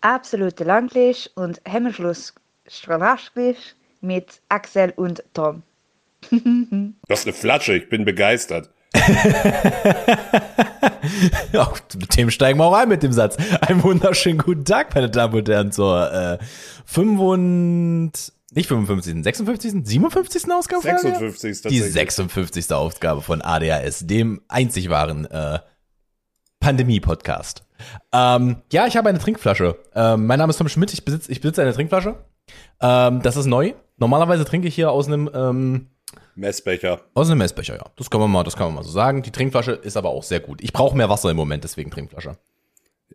absolute Langlisch und Hemmschluss Strahlaschglisch mit Axel und Tom. Das ist eine Flasche, ich bin begeistert. ja, mit dem steigen wir auch ein mit dem Satz. Einen wunderschönen guten Tag, meine Damen und Herren, zur äh, 55, nicht 55, 56, 57. Ausgabe 56. Die 56. Ausgabe von ADHS, dem einzig wahren äh, Pandemie-Podcast. Ähm, ja, ich habe eine Trinkflasche. Ähm, mein Name ist Tom Schmidt, ich besitze ich besitze eine Trinkflasche. Ähm, das ist neu. Normalerweise trinke ich hier aus einem ähm, Messbecher. Aus einem Messbecher, ja. Das kann man mal, das kann man mal so sagen. Die Trinkflasche ist aber auch sehr gut. Ich brauche mehr Wasser im Moment, deswegen Trinkflasche.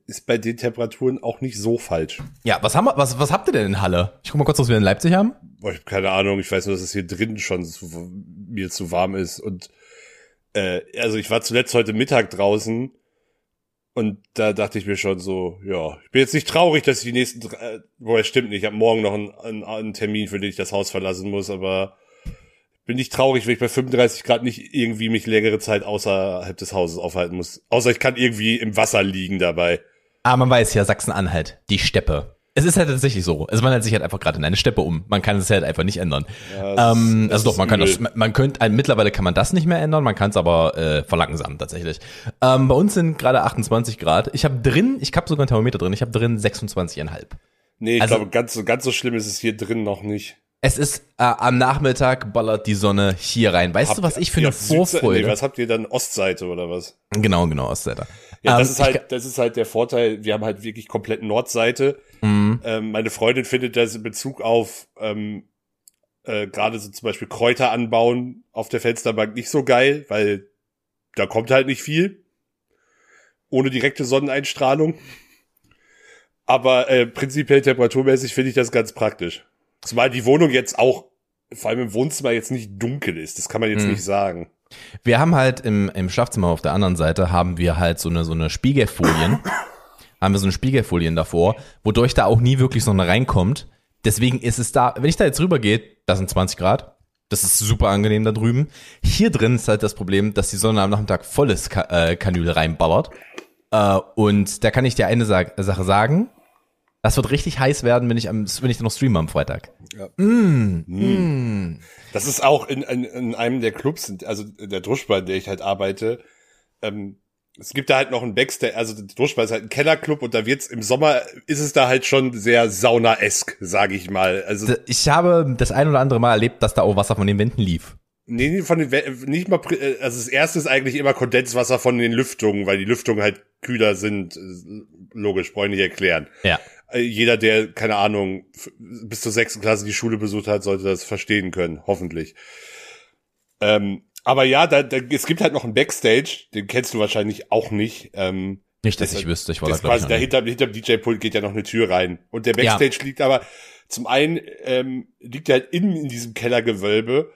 Ist bei den Temperaturen auch nicht so falsch. Ja, was haben wir, was, was habt ihr denn in Halle? Ich guck mal kurz, was wir in Leipzig haben. Boah, ich habe keine Ahnung. Ich weiß nur, dass es hier drin schon zu, mir zu warm ist. Und äh, also ich war zuletzt heute Mittag draußen und da dachte ich mir schon so, ja, ich bin jetzt nicht traurig, dass ich die nächsten, drei, boah, es stimmt nicht, ich habe morgen noch einen, einen, einen Termin, für den ich das Haus verlassen muss, aber bin nicht traurig, wenn ich bei 35 Grad nicht irgendwie mich längere Zeit außerhalb des Hauses aufhalten muss. Außer ich kann irgendwie im Wasser liegen dabei. Ah, man weiß ja, Sachsen-Anhalt, die Steppe. Es ist halt tatsächlich so. Also man hat sich halt einfach gerade in eine Steppe um. Man kann es halt einfach nicht ändern. Ja, ähm, also doch, man kann das, man könnte, äh, mittlerweile kann man das nicht mehr ändern, man kann es aber äh, verlangsamen tatsächlich. Ähm, bei uns sind gerade 28 Grad. Ich habe drin, ich habe sogar ein Thermometer drin, ich habe drin 26,5. Nee, ich also, glaube, ganz, ganz so schlimm ist es hier drin noch nicht. Es ist äh, am Nachmittag ballert die Sonne hier rein. Weißt habt, du, was ich für eine Vorfreude? Nee, was habt ihr dann Ostseite oder was? Genau, genau Ostseite. Ja, das ähm, ist halt, das ist halt der Vorteil. Wir haben halt wirklich komplett Nordseite. Mhm. Ähm, meine Freundin findet das in Bezug auf ähm, äh, gerade so zum Beispiel Kräuter anbauen auf der Fensterbank nicht so geil, weil da kommt halt nicht viel ohne direkte Sonneneinstrahlung. Aber äh, prinzipiell temperaturmäßig finde ich das ganz praktisch. Zumal die Wohnung jetzt auch, vor allem im Wohnzimmer, jetzt nicht dunkel ist. Das kann man jetzt hm. nicht sagen. Wir haben halt im, im Schlafzimmer auf der anderen Seite haben wir halt so eine, so eine Spiegelfolien. haben wir so eine Spiegelfolien davor, wodurch da auch nie wirklich Sonne reinkommt. Deswegen ist es da, wenn ich da jetzt rübergehe, das sind 20 Grad. Das ist super angenehm da drüben. Hier drin ist halt das Problem, dass die Sonne am Nachmittag volles Ka äh, Kanül reinballert. Äh, und da kann ich dir eine Sa Sache sagen. Das wird richtig heiß werden, wenn ich, am, wenn ich dann noch streame am Freitag. Ja. Mm, mm. Das ist auch in, in, in einem der Clubs, also der Druschbar, in der ich halt arbeite. Ähm, es gibt da halt noch einen Backstage, also der Druschbar ist halt ein Kellerclub und da wird's im Sommer ist es da halt schon sehr sauna-esk, sage ich mal. Also ich habe das ein oder andere Mal erlebt, dass da auch Wasser von den Wänden lief. Nee, von den nicht mal äh, also das erste ist eigentlich immer Kondenswasser von den Lüftungen, weil die Lüftungen halt kühler sind, logisch, brauche ich nicht erklären. Ja. Äh, jeder, der, keine Ahnung, bis zur sechsten Klasse die Schule besucht hat, sollte das verstehen können, hoffentlich. Ähm, aber ja, da, da, es gibt halt noch einen Backstage, den kennst du wahrscheinlich auch nicht. Ähm, nicht, dass das, ich wüsste, ich war da quasi dahinter, hinter dem DJ-Pult geht ja noch eine Tür rein. Und der Backstage ja. liegt aber, zum einen ähm, liegt er halt innen in diesem Kellergewölbe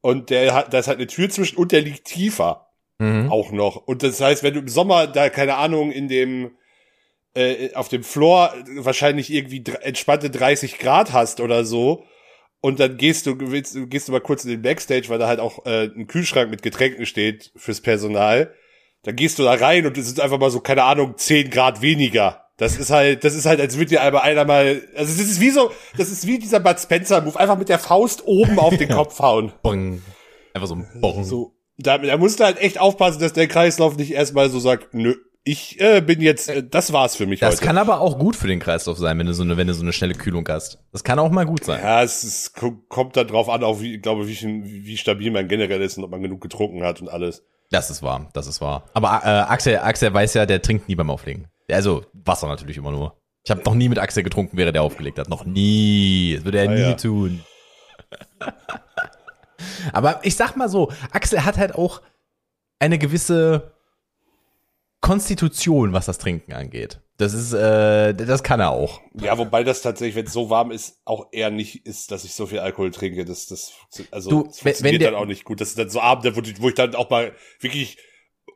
und der hat, da ist halt eine Tür zwischen und der liegt tiefer. Mhm. Auch noch. Und das heißt, wenn du im Sommer da, keine Ahnung, in dem äh, auf dem Floor wahrscheinlich irgendwie entspannte 30 Grad hast oder so. Und dann gehst du, willst, gehst du mal kurz in den Backstage, weil da halt auch äh, ein Kühlschrank mit Getränken steht fürs Personal. Dann gehst du da rein und es ist einfach mal so, keine Ahnung, 10 Grad weniger. Das ist halt, das ist halt, als würde dir einmal einer mal, also das ist wie so, das ist wie dieser Bud Spencer Move, einfach mit der Faust oben auf den Kopf hauen. Bong. Einfach so ein Bong. So, da, da musst du halt echt aufpassen, dass der Kreislauf nicht erstmal so sagt, nö, ich äh, bin jetzt, äh, das war's für mich das heute. kann aber auch gut für den Kreislauf sein, wenn du so eine, wenn du so eine schnelle Kühlung hast. Das kann auch mal gut sein. Ja, es, es kommt da drauf an, auch wie, ich glaube, wie, wie stabil man generell ist und ob man genug getrunken hat und alles. Das ist wahr, das ist wahr. Aber äh, Axel, Axel weiß ja, der trinkt nie beim Auflegen. Also Wasser natürlich immer nur. Ich habe noch nie mit Axel getrunken, während er aufgelegt hat. Noch nie. Das würde er ah, nie ja. tun. aber ich sag mal so, Axel hat halt auch eine gewisse Konstitution, was das Trinken angeht. Das ist, äh, das kann er auch. Ja, wobei das tatsächlich, wenn es so warm ist, auch eher nicht ist, dass ich so viel Alkohol trinke. Das, das, also, du, das funktioniert dann auch nicht gut. Das sind dann so Abende, wo, wo ich dann auch mal wirklich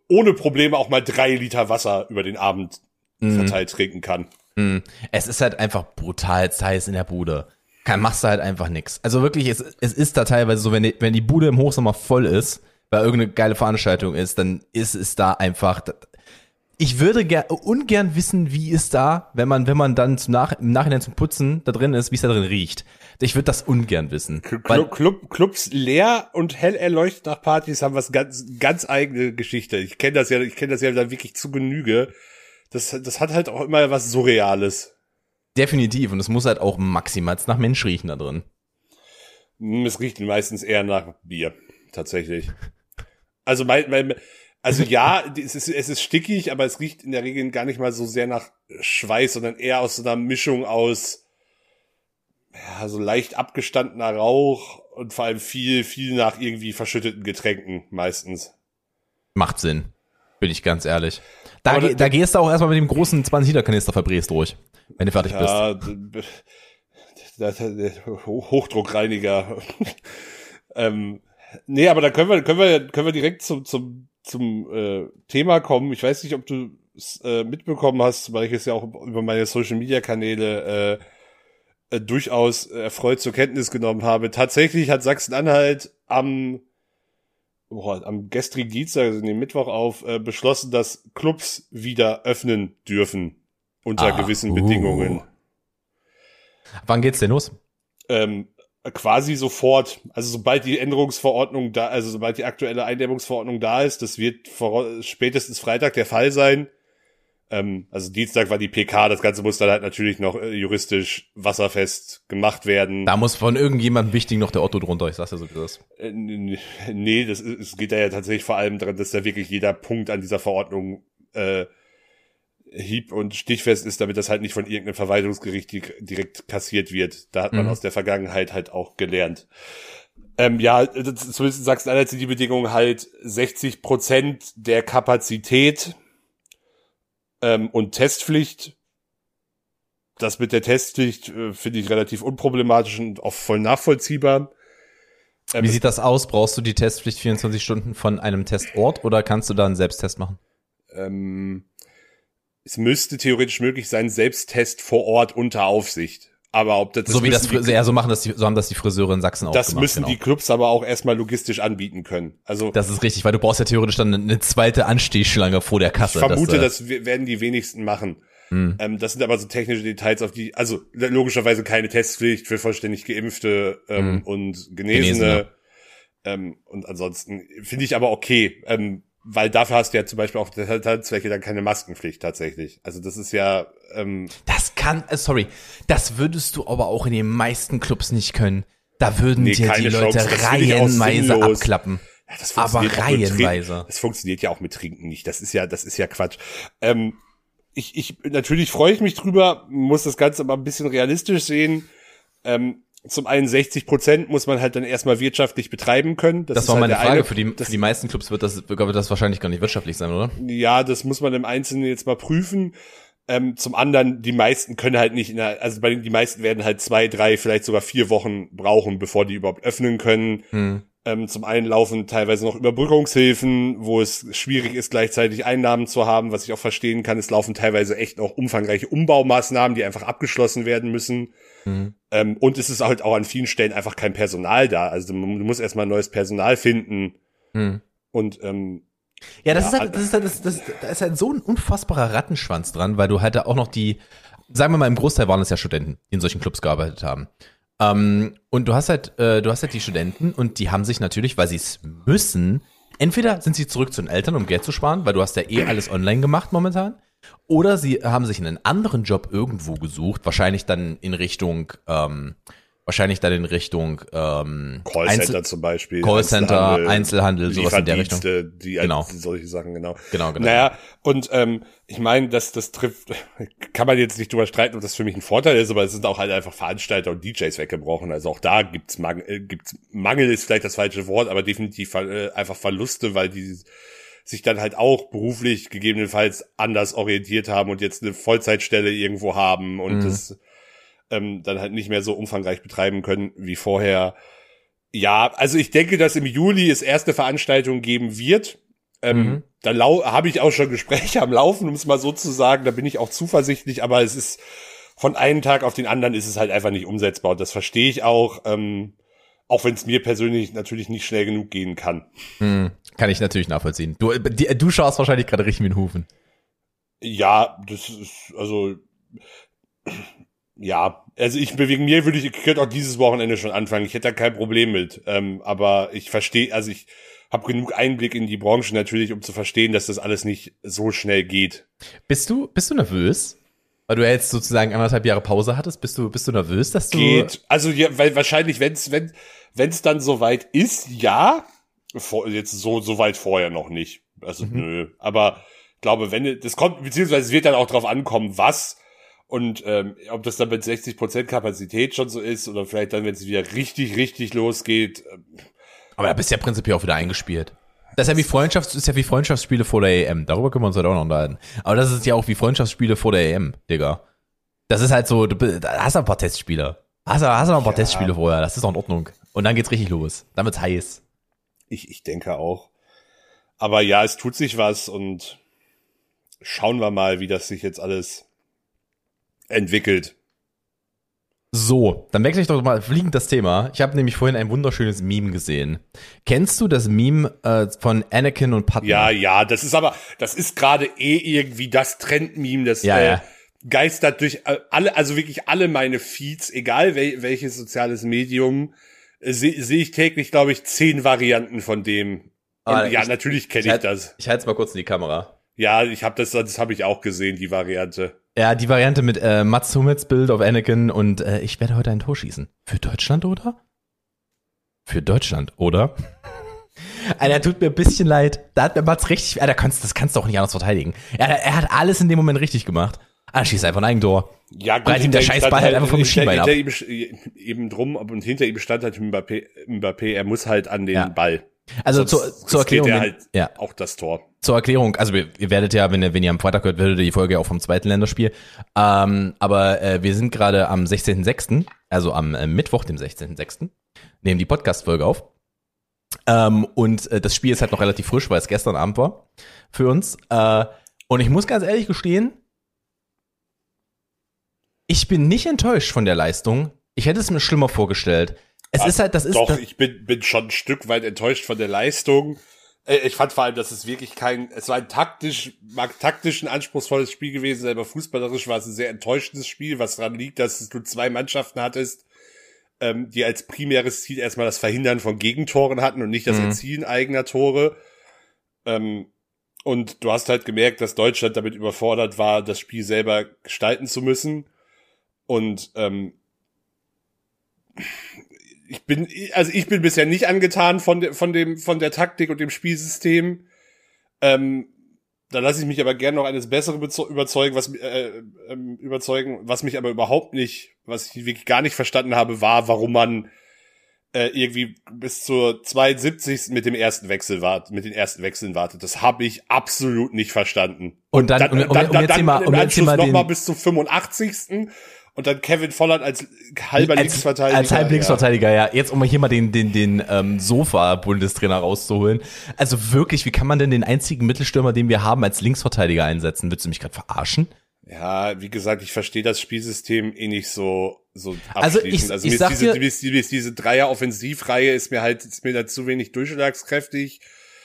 ohne Probleme auch mal drei Liter Wasser über den Abend mm. verteilt trinken kann. Mm. Es ist halt einfach brutal heiß in der Bude. Kann, machst du halt einfach nix. Also wirklich, es, es ist da teilweise so, wenn die, wenn die Bude im Hochsommer voll ist, weil irgendeine geile Veranstaltung ist, dann ist es da einfach, ich würde ger ungern wissen, wie es da, wenn man, wenn man dann zum Nach im Nachhinein zum Putzen da drin ist, wie es da drin riecht. Ich würde das ungern wissen. Club, Club, Clubs leer und hell erleuchtet nach Partys haben was ganz, ganz eigene Geschichte. Ich kenne das ja, ich kenne das ja dann wirklich zu Genüge. Das, das hat halt auch immer was Surreales. Definitiv. Und es muss halt auch maximal nach Mensch riechen da drin. Hm, es riecht meistens eher nach Bier. Tatsächlich. Also mein, mein, also ja, es ist, es ist stickig, aber es riecht in der Regel gar nicht mal so sehr nach Schweiß, sondern eher aus so einer Mischung aus ja, so leicht abgestandener Rauch und vor allem viel, viel nach irgendwie verschütteten Getränken meistens. Macht Sinn, bin ich ganz ehrlich. Da, ge da, gehst du auch erstmal mit dem großen 20-Liter-Kanister verbrest durch, wenn du fertig ja, bist. Das, Hochdruckreiniger. ähm, nee, aber da können wir, können wir, können wir direkt zum, zum zum äh, Thema kommen. Ich weiß nicht, ob du es äh, mitbekommen hast, weil ich es ja auch über meine Social Media Kanäle äh, äh, durchaus erfreut zur Kenntnis genommen habe. Tatsächlich hat Sachsen-Anhalt am boah, am gestrigen Dienstag, also den Mittwoch auf, äh, beschlossen, dass Clubs wieder öffnen dürfen unter ah, gewissen uh. Bedingungen. Wann geht's denn los? Ähm, quasi sofort, also sobald die Änderungsverordnung da, also sobald die aktuelle Eindämmungsverordnung da ist, das wird vor, spätestens Freitag der Fall sein. Ähm, also Dienstag war die PK, das Ganze muss dann halt natürlich noch äh, juristisch wasserfest gemacht werden. Da muss von irgendjemandem wichtig noch der Otto drunter, ich sag's ja so wie das. Äh, nee, das es geht da ja tatsächlich vor allem daran, dass da wirklich jeder Punkt an dieser Verordnung äh, hieb- und stichfest ist, damit das halt nicht von irgendeinem Verwaltungsgericht direkt kassiert wird. Da hat man mhm. aus der Vergangenheit halt auch gelernt. Ähm, ja, zumindest in Sachsen-Anhalt sind die Bedingungen halt 60 Prozent der Kapazität ähm, und Testpflicht. Das mit der Testpflicht äh, finde ich relativ unproblematisch und auch voll nachvollziehbar. Ähm, Wie sieht das aus? Brauchst du die Testpflicht 24 Stunden von einem Testort oder kannst du da einen Selbsttest machen? Ähm, es müsste theoretisch möglich sein, Selbsttest vor Ort unter Aufsicht. Aber ob das, das so wie das die, ja, so machen das die, so haben das die Friseure in Sachsen auch Das gemacht, müssen genau. die Clubs aber auch erstmal logistisch anbieten können. Also das ist richtig, weil du brauchst ja theoretisch dann eine zweite Anstehschlange vor der Kasse. Ich vermute, dass, äh, das werden die wenigsten machen. Hm. Ähm, das sind aber so technische Details, auf die also logischerweise keine Testpflicht für vollständig geimpfte ähm, hm. und Genesene. Genesene. Ähm, und ansonsten finde ich aber okay. Ähm, weil dafür hast du ja zum Beispiel auch Tanzzwecke dann keine Maskenpflicht tatsächlich. Also das ist ja. Ähm das kann, äh, sorry, das würdest du aber auch in den meisten Clubs nicht können. Da würden nee, dir die Leute reihenweise abklappen. Ja, das aber reihenweise. Das funktioniert ja auch mit Trinken nicht. Das ist ja, das ist ja Quatsch. Ähm, ich, ich, natürlich freue ich mich drüber, muss das Ganze aber ein bisschen realistisch sehen. Ähm, zum einen 60 Prozent muss man halt dann erstmal wirtschaftlich betreiben können. Das, das war halt meine Frage. Eine, für, die, für die meisten Clubs wird das, wird das wahrscheinlich gar nicht wirtschaftlich sein, oder? Ja, das muss man im Einzelnen jetzt mal prüfen. Ähm, zum anderen, die meisten können halt nicht, in der, also bei den, die meisten werden halt zwei, drei, vielleicht sogar vier Wochen brauchen, bevor die überhaupt öffnen können. Hm. Ähm, zum einen laufen teilweise noch Überbrückungshilfen, wo es schwierig ist, gleichzeitig Einnahmen zu haben, was ich auch verstehen kann. Es laufen teilweise echt noch umfangreiche Umbaumaßnahmen, die einfach abgeschlossen werden müssen. Mhm. Ähm, und es ist halt auch an vielen Stellen einfach kein Personal da. Also du, musst erstmal neues Personal finden. Mhm. Und ähm, ja, das ja, ist halt, das ist halt, das, das, da ist halt so ein unfassbarer Rattenschwanz dran, weil du halt da auch noch die, sagen wir mal, im Großteil waren es ja Studenten, die in solchen Clubs gearbeitet haben. Ähm, und du hast halt, äh, du hast halt die Studenten und die haben sich natürlich, weil sie es müssen, entweder sind sie zurück zu den Eltern, um Geld zu sparen, weil du hast ja eh alles online gemacht momentan, oder sie haben sich einen anderen Job irgendwo gesucht, wahrscheinlich dann in Richtung, ähm, wahrscheinlich dann in Richtung ähm, Callcenter Einzel zum Beispiel. Callcenter, Einzelhandel, Einzelhandel sowas in der Richtung. Die, genau. solche Sachen, genau. Genau, genau. Naja, und ähm, ich meine, das, das trifft, kann man jetzt nicht drüber streiten, ob das für mich ein Vorteil ist, aber es sind auch halt einfach Veranstalter und DJs weggebrochen. Also auch da gibt's Mangel, äh, gibt's Mangel ist vielleicht das falsche Wort, aber definitiv äh, einfach Verluste, weil die sich dann halt auch beruflich gegebenenfalls anders orientiert haben und jetzt eine Vollzeitstelle irgendwo haben und mhm. das ähm, dann halt nicht mehr so umfangreich betreiben können wie vorher. Ja, also ich denke, dass im Juli es erste Veranstaltungen geben wird. Ähm, mhm. Da habe ich auch schon Gespräche am Laufen, um es mal so zu sagen. Da bin ich auch zuversichtlich, aber es ist von einem Tag auf den anderen ist es halt einfach nicht umsetzbar. Und das verstehe ich auch. Ähm, auch wenn es mir persönlich natürlich nicht schnell genug gehen kann. Hm, kann ich natürlich nachvollziehen. Du, die, du schaust wahrscheinlich gerade richtig mit den Hufen. Ja, das ist, also, ja, also ich, wegen mir würde ich, ich könnte auch dieses Wochenende schon anfangen. Ich hätte da kein Problem mit. Ähm, aber ich verstehe, also ich habe genug Einblick in die Branche natürlich, um zu verstehen, dass das alles nicht so schnell geht. Bist du, bist du nervös? Weil du jetzt sozusagen anderthalb Jahre Pause hattest, bist du, bist du nervös, dass du. Geht. Also ja, weil wahrscheinlich, wenn's, wenn, wenn's dann soweit ist, ja. Vor, jetzt so, so weit vorher noch nicht. Also, mhm. nö. Aber glaube, wenn das kommt, beziehungsweise es wird dann auch drauf ankommen, was und ähm, ob das dann mit 60% Kapazität schon so ist oder vielleicht dann, wenn es wieder richtig, richtig losgeht. Ähm, Aber da bist ja prinzipiell auch wieder eingespielt. Das ist ja wie Freundschafts, ist ja wie Freundschaftsspiele vor der EM. Darüber können wir uns halt auch noch unterhalten. Aber das ist ja auch wie Freundschaftsspiele vor der EM, Digga. Das ist halt so, du hast ein paar Testspiele. Hast du, hast du noch ein paar ja. Testspiele vorher. Das ist auch in Ordnung. Und dann geht's richtig los. Dann wird's heiß. Ich, ich denke auch. Aber ja, es tut sich was und schauen wir mal, wie das sich jetzt alles entwickelt. So, dann wechsle ich doch mal fliegend das Thema. Ich habe nämlich vorhin ein wunderschönes Meme gesehen. Kennst du das Meme äh, von Anakin und Padme? Ja, ja, das ist aber, das ist gerade eh irgendwie das Trend-Meme, das ja, äh, ja. geistert durch äh, alle, also wirklich alle meine Feeds, egal wel, welches soziales Medium, äh, sehe seh ich täglich, glaube ich, zehn Varianten von dem. Und, ah, ja, ich, natürlich kenne ich, ich halt, das. Ich halte es mal kurz in die Kamera. Ja, ich habe das, das habe ich auch gesehen, die Variante. Ja, die Variante mit äh, Mats Hummels Bild auf Anakin und äh, ich werde heute ein Tor schießen. Für Deutschland, oder? Für Deutschland, oder? Alter, tut mir ein bisschen leid. Da hat mir Mats richtig, Alter, kannst, das kannst du auch nicht anders verteidigen. Er, er hat alles in dem Moment richtig gemacht. Ah, schießt einfach ein Eigentor. Ja, gut, ihm der Scheißball halt einfach vom Schienbein ab. Ihm, eben drum, und hinter ihm stand halt Mbappé, Mbappé, er muss halt an den ja. Ball. Also zur, zur Erklärung. Halt ja. Auch das Tor. Zur Erklärung, also ihr, ihr werdet ja, wenn ihr, wenn ihr am Freitag hört, werdet ihr die Folge auch vom zweiten Länderspiel. Ähm, aber äh, wir sind gerade am 16.06., also am äh, Mittwoch, dem 16.06., nehmen die Podcast-Folge auf. Ähm, und äh, das Spiel ist halt noch relativ frisch, weil es gestern Abend war für uns. Äh, und ich muss ganz ehrlich gestehen, ich bin nicht enttäuscht von der Leistung. Ich hätte es mir schlimmer vorgestellt. Es Ach, ist halt, das ist. Doch, ich bin, bin schon ein Stück weit enttäuscht von der Leistung. Äh, ich fand vor allem, dass es wirklich kein, es war ein taktisch, mag taktisch ein anspruchsvolles Spiel gewesen, aber fußballerisch war es ein sehr enttäuschendes Spiel, was daran liegt, dass du zwei Mannschaften hattest, ähm, die als primäres Ziel erstmal das Verhindern von Gegentoren hatten und nicht das mhm. Erzielen eigener Tore. Ähm, und du hast halt gemerkt, dass Deutschland damit überfordert war, das Spiel selber gestalten zu müssen. Und ähm, ich bin, also ich bin bisher nicht angetan von, de, von dem, von der Taktik und dem Spielsystem. Ähm, da lasse ich mich aber gerne noch eines Besseren überzeugen, was äh, ähm, überzeugen, was mich aber überhaupt nicht, was ich wirklich gar nicht verstanden habe, war, warum man äh, irgendwie bis zur 72. mit dem ersten Wechsel wartet, mit den ersten Wechseln wartet. Das habe ich absolut nicht verstanden. Und dann, und, dann, um, um, um dann, jetzt dann mal, um jetzt mal noch bis zum 85 und dann Kevin Volland als halber als, Linksverteidiger. Als halb Linksverteidiger, ja. ja. Jetzt um mal hier mal den, den, den ähm, Sofa-Bundestrainer rauszuholen. Also wirklich, wie kann man denn den einzigen Mittelstürmer, den wir haben, als Linksverteidiger einsetzen? Willst du mich gerade verarschen? Ja, wie gesagt, ich verstehe das Spielsystem eh nicht so so also ich, also ich mir, ist diese, mir, ist, mir ist diese Dreier-Offensivreihe ist mir halt ist mir da zu wenig durchschlagskräftig.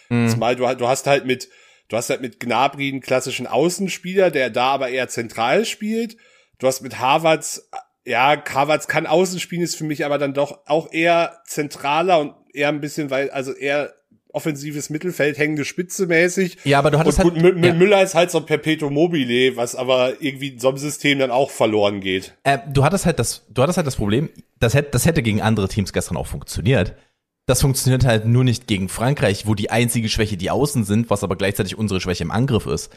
Mhm. Zumal du, du hast halt mit du hast halt mit Gnabry einen klassischen Außenspieler, der da aber eher zentral spielt Du hast mit Harvards, ja, Harvards kann außen spielen, ist für mich aber dann doch auch eher zentraler und eher ein bisschen, weil, also eher offensives Mittelfeld, hängende Spitze mäßig. Ja, aber du hattest und, halt, ja. Müller ist halt so ein Perpetuum mobile, was aber irgendwie in so einem System dann auch verloren geht. Äh, du hattest halt das, du hattest halt das Problem, das hätte, das hätte gegen andere Teams gestern auch funktioniert. Das funktioniert halt nur nicht gegen Frankreich, wo die einzige Schwäche die Außen sind, was aber gleichzeitig unsere Schwäche im Angriff ist.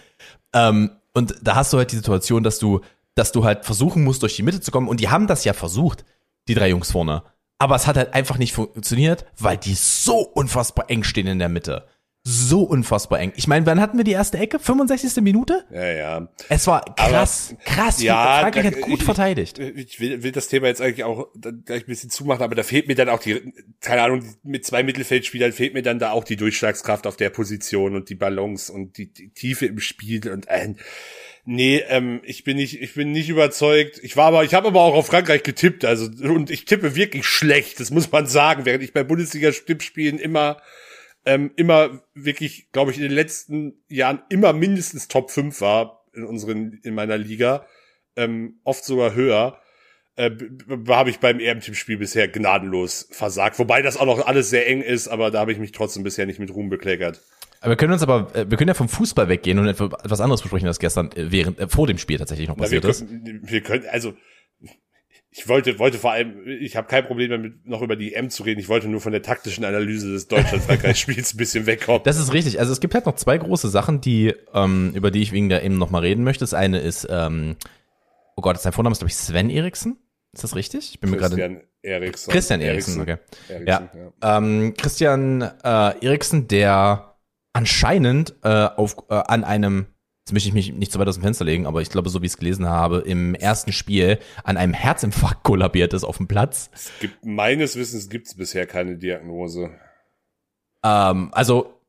Ähm, und da hast du halt die Situation, dass du dass du halt versuchen musst, durch die Mitte zu kommen. Und die haben das ja versucht, die drei Jungs vorne. Aber es hat halt einfach nicht funktioniert, weil die so unfassbar eng stehen in der Mitte. So unfassbar eng. Ich meine, wann hatten wir die erste Ecke? 65. Minute? Ja, ja. Es war krass, aber, krass. Ja, Frankreich hat gut ich, verteidigt. Ich will, will das Thema jetzt eigentlich auch gleich ein bisschen zumachen, aber da fehlt mir dann auch die, keine Ahnung, mit zwei Mittelfeldspielern fehlt mir dann da auch die Durchschlagskraft auf der Position und die Balance und die, die Tiefe im Spiel und ein. Äh, Nee, ähm, ich bin nicht, ich bin nicht überzeugt. Ich war aber, ich habe aber auch auf Frankreich getippt, also und ich tippe wirklich schlecht, das muss man sagen, während ich bei Bundesliga-Tippspielen immer, ähm, immer wirklich, glaube ich, in den letzten Jahren immer mindestens Top 5 war, in unseren, in meiner Liga, ähm, oft sogar höher. Äh, habe ich beim EM-Tippspiel bisher gnadenlos versagt. Wobei das auch noch alles sehr eng ist, aber da habe ich mich trotzdem bisher nicht mit Ruhm bekleckert. Aber wir können uns aber, äh, wir können ja vom Fußball weggehen und etwas anderes besprechen, das gestern äh, während, äh, vor dem Spiel tatsächlich noch passiert Na, wir ist. Können, wir können, also ich wollte, wollte vor allem, ich habe kein Problem damit, noch über die EM zu reden. Ich wollte nur von der taktischen Analyse des Deutschland-Frankreich-Spiels ein bisschen wegkommen. Das ist richtig. Also es gibt halt noch zwei große Sachen, die, ähm, über die ich wegen der eben noch mal reden möchte. Das eine ist, ähm, oh Gott, sein Vorname ist, glaube ich, Sven Eriksen. Ist das richtig? Ich bin mir gerade. Christian Eriksen. Christian Eriksen, okay. Eriksen, ja. ja. Ähm, Christian äh, Eriksen, der anscheinend äh, auf, äh, an einem Jetzt möchte ich mich nicht so weit aus dem Fenster legen, aber ich glaube, so wie ich es gelesen habe, im ersten Spiel an einem Herzinfarkt kollabiert ist auf dem Platz. Es gibt, meines Wissens gibt es bisher keine Diagnose. Ähm, also,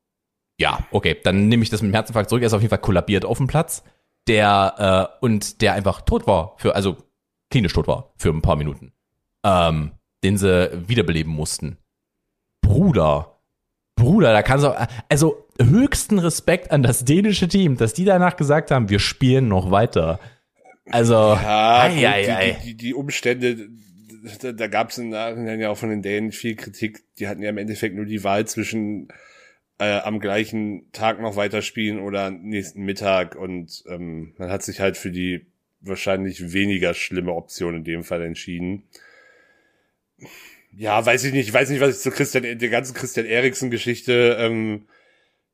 ja, okay, dann nehme ich das mit dem Herzinfarkt zurück. Er ist auf jeden Fall kollabiert auf dem Platz. Der, äh, und der einfach tot war, für, also klinisch tot war, für ein paar Minuten. Ähm, den sie wiederbeleben mussten. Bruder, Bruder, da kannst du, also höchsten Respekt an das dänische Team, dass die danach gesagt haben, wir spielen noch weiter. Also, ja, ei, gut, ei, ei. Die, die, die, Umstände, da, da gab es ja auch von den Dänen viel Kritik. Die hatten ja im Endeffekt nur die Wahl zwischen äh, am gleichen Tag noch weiterspielen oder nächsten Mittag und ähm, man hat sich halt für die wahrscheinlich weniger schlimme Option in dem Fall entschieden ja, weiß ich nicht, ich weiß nicht, was ich zu Christian, der ganzen Christian Eriksen-Geschichte, ähm,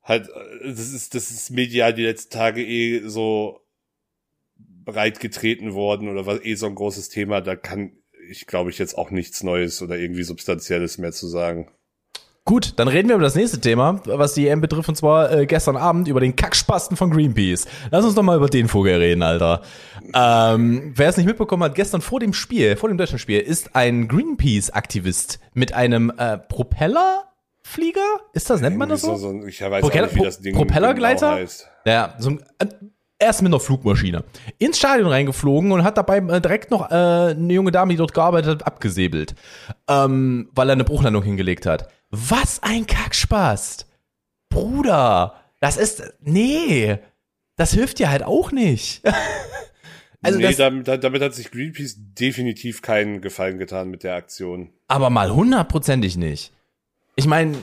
halt, äh, das ist, das ist medial die letzten Tage eh so breit getreten worden oder war eh so ein großes Thema, da kann ich, glaube ich, jetzt auch nichts Neues oder irgendwie Substanzielles mehr zu sagen. Gut, dann reden wir über das nächste Thema, was die EM betrifft, und zwar äh, gestern Abend über den Kackspasten von Greenpeace. Lass uns doch mal über den Vogel reden, Alter. Ähm, wer es nicht mitbekommen hat, gestern vor dem Spiel, vor dem deutschen Spiel, ist ein Greenpeace-Aktivist mit einem äh, Propellerflieger? Ist das, nennt man das so? so ich weiß Propeller, nicht, wie das Ding Propellergleiter? Genau. Ja, so ein, äh, erst mit einer Flugmaschine ins Stadion reingeflogen und hat dabei äh, direkt noch äh, eine junge Dame, die dort gearbeitet hat, abgesäbelt, ähm, weil er eine Bruchlandung hingelegt hat. Was ein Kackspaß. Bruder, das ist, nee, das hilft dir halt auch nicht. also nee, damit, damit, hat sich Greenpeace definitiv keinen Gefallen getan mit der Aktion. Aber mal hundertprozentig nicht. Ich meine, äh,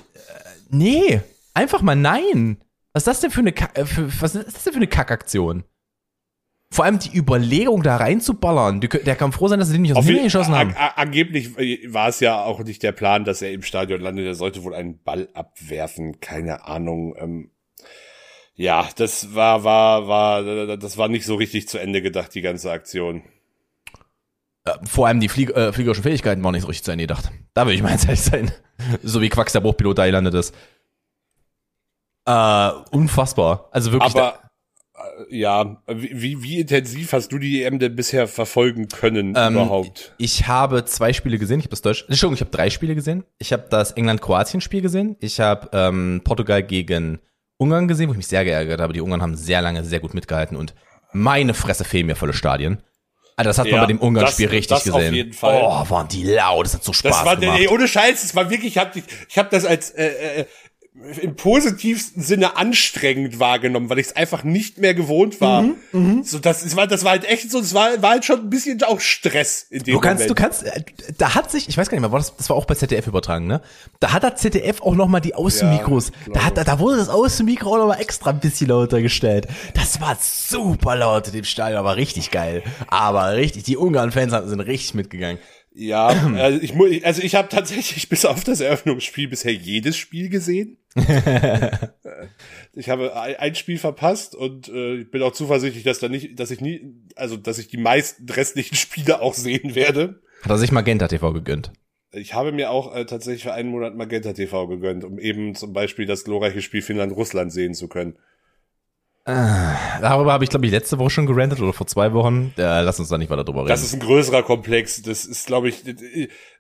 nee, einfach mal nein. Was ist das denn für eine, Kack, äh, für, was ist das denn für eine Kackaktion? Vor allem die Überlegung, da reinzuballern. Der kann froh sein, dass sie den nicht aus dem Himmel geschossen haben. Angeblich äh, war es ja auch nicht der Plan, dass er im Stadion landet. Er sollte wohl einen Ball abwerfen. Keine Ahnung. Ähm, ja, das war, war, war, das war nicht so richtig zu Ende gedacht, die ganze Aktion. Vor allem die Flieg äh, fliegerischen Fähigkeiten waren nicht so richtig zu Ende gedacht. Da würde ich mal ehrlich sein. so wie Quacks der Bruchpilot da gelandet ist. Äh, unfassbar. Also wirklich. Aber ja, wie, wie intensiv hast du die EM denn bisher verfolgen können ähm, überhaupt? Ich habe zwei Spiele gesehen. Ich habe das Deutsch. Entschuldigung, ich habe drei Spiele gesehen. Ich habe das England-Kroatien-Spiel gesehen. Ich habe ähm, Portugal gegen Ungarn gesehen, wo ich mich sehr geärgert habe. Die Ungarn haben sehr lange sehr gut mitgehalten und meine Fresse fehlen mir volle Stadien. Also das hat ja, man bei dem Ungarn-Spiel richtig das gesehen. Auf jeden Fall. Oh, waren die laut, das hat so Spaß das war, gemacht. Ey, ohne Scheiß, das war wirklich, ich habe ich hab das als äh, äh, im positivsten Sinne anstrengend wahrgenommen, weil ich es einfach nicht mehr gewohnt war. Mhm, mh. So, das, das war, das war halt echt so, das war, war halt schon ein bisschen auch Stress in dem Du kannst, Moment. du kannst, äh, da hat sich, ich weiß gar nicht mehr, war das, das war auch bei ZDF übertragen, ne? Da hat das ZDF auch noch mal die Außenmikros, ja, da hat, da wurde das Außenmikro auch noch mal extra ein bisschen lauter gestellt. Das war super laut in dem Stadion, aber richtig geil. Aber richtig, die Ungarn-Fans sind richtig mitgegangen. Ja, also ich, muss, also ich habe tatsächlich bis auf das Eröffnungsspiel bisher jedes Spiel gesehen. ich habe ein Spiel verpasst und äh, ich bin auch zuversichtlich, dass da nicht, dass ich nie, also dass ich die meisten restlichen Spiele auch sehen werde. Hat er sich Magenta TV gegönnt? Ich habe mir auch äh, tatsächlich für einen Monat Magenta TV gegönnt, um eben zum Beispiel das glorreiche Spiel Finnland-Russland sehen zu können. Ah, darüber habe ich, glaube ich, letzte Woche schon gerantet oder vor zwei Wochen. Ja, lass uns da nicht weiter drüber reden. Das ist ein größerer Komplex. Das ist, glaube ich,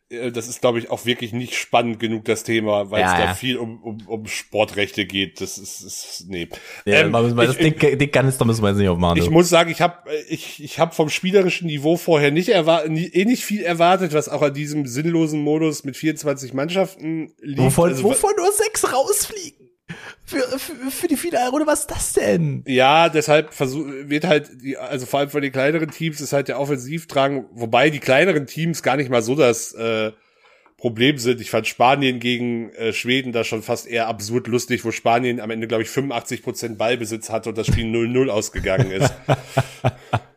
äh, das ist, glaube ich, auch wirklich nicht spannend genug, das Thema, weil ja, es da viel um, um, um Sportrechte geht. Das ist, ist nee. Ja, ähm, wir, das ich, Ding, kann es, da müssen wir jetzt nicht aufmachen. Ich muss sagen, ich habe ich, ich hab vom spielerischen Niveau vorher nicht erwartet, eh nicht viel erwartet, was auch an diesem sinnlosen Modus mit 24 Mannschaften liegt. Wovon, also, wovon nur sechs rausfliegen. Für, für, für die Finalrunde, was ist das denn? Ja, deshalb versuch, wird halt, die, also vor allem von den kleineren Teams ist halt der Offensivdrang, wobei die kleineren Teams gar nicht mal so das äh, Problem sind. Ich fand Spanien gegen äh, Schweden da schon fast eher absurd lustig, wo Spanien am Ende, glaube ich, 85 Prozent Ballbesitz hatte und das Spiel 0-0 ausgegangen ist.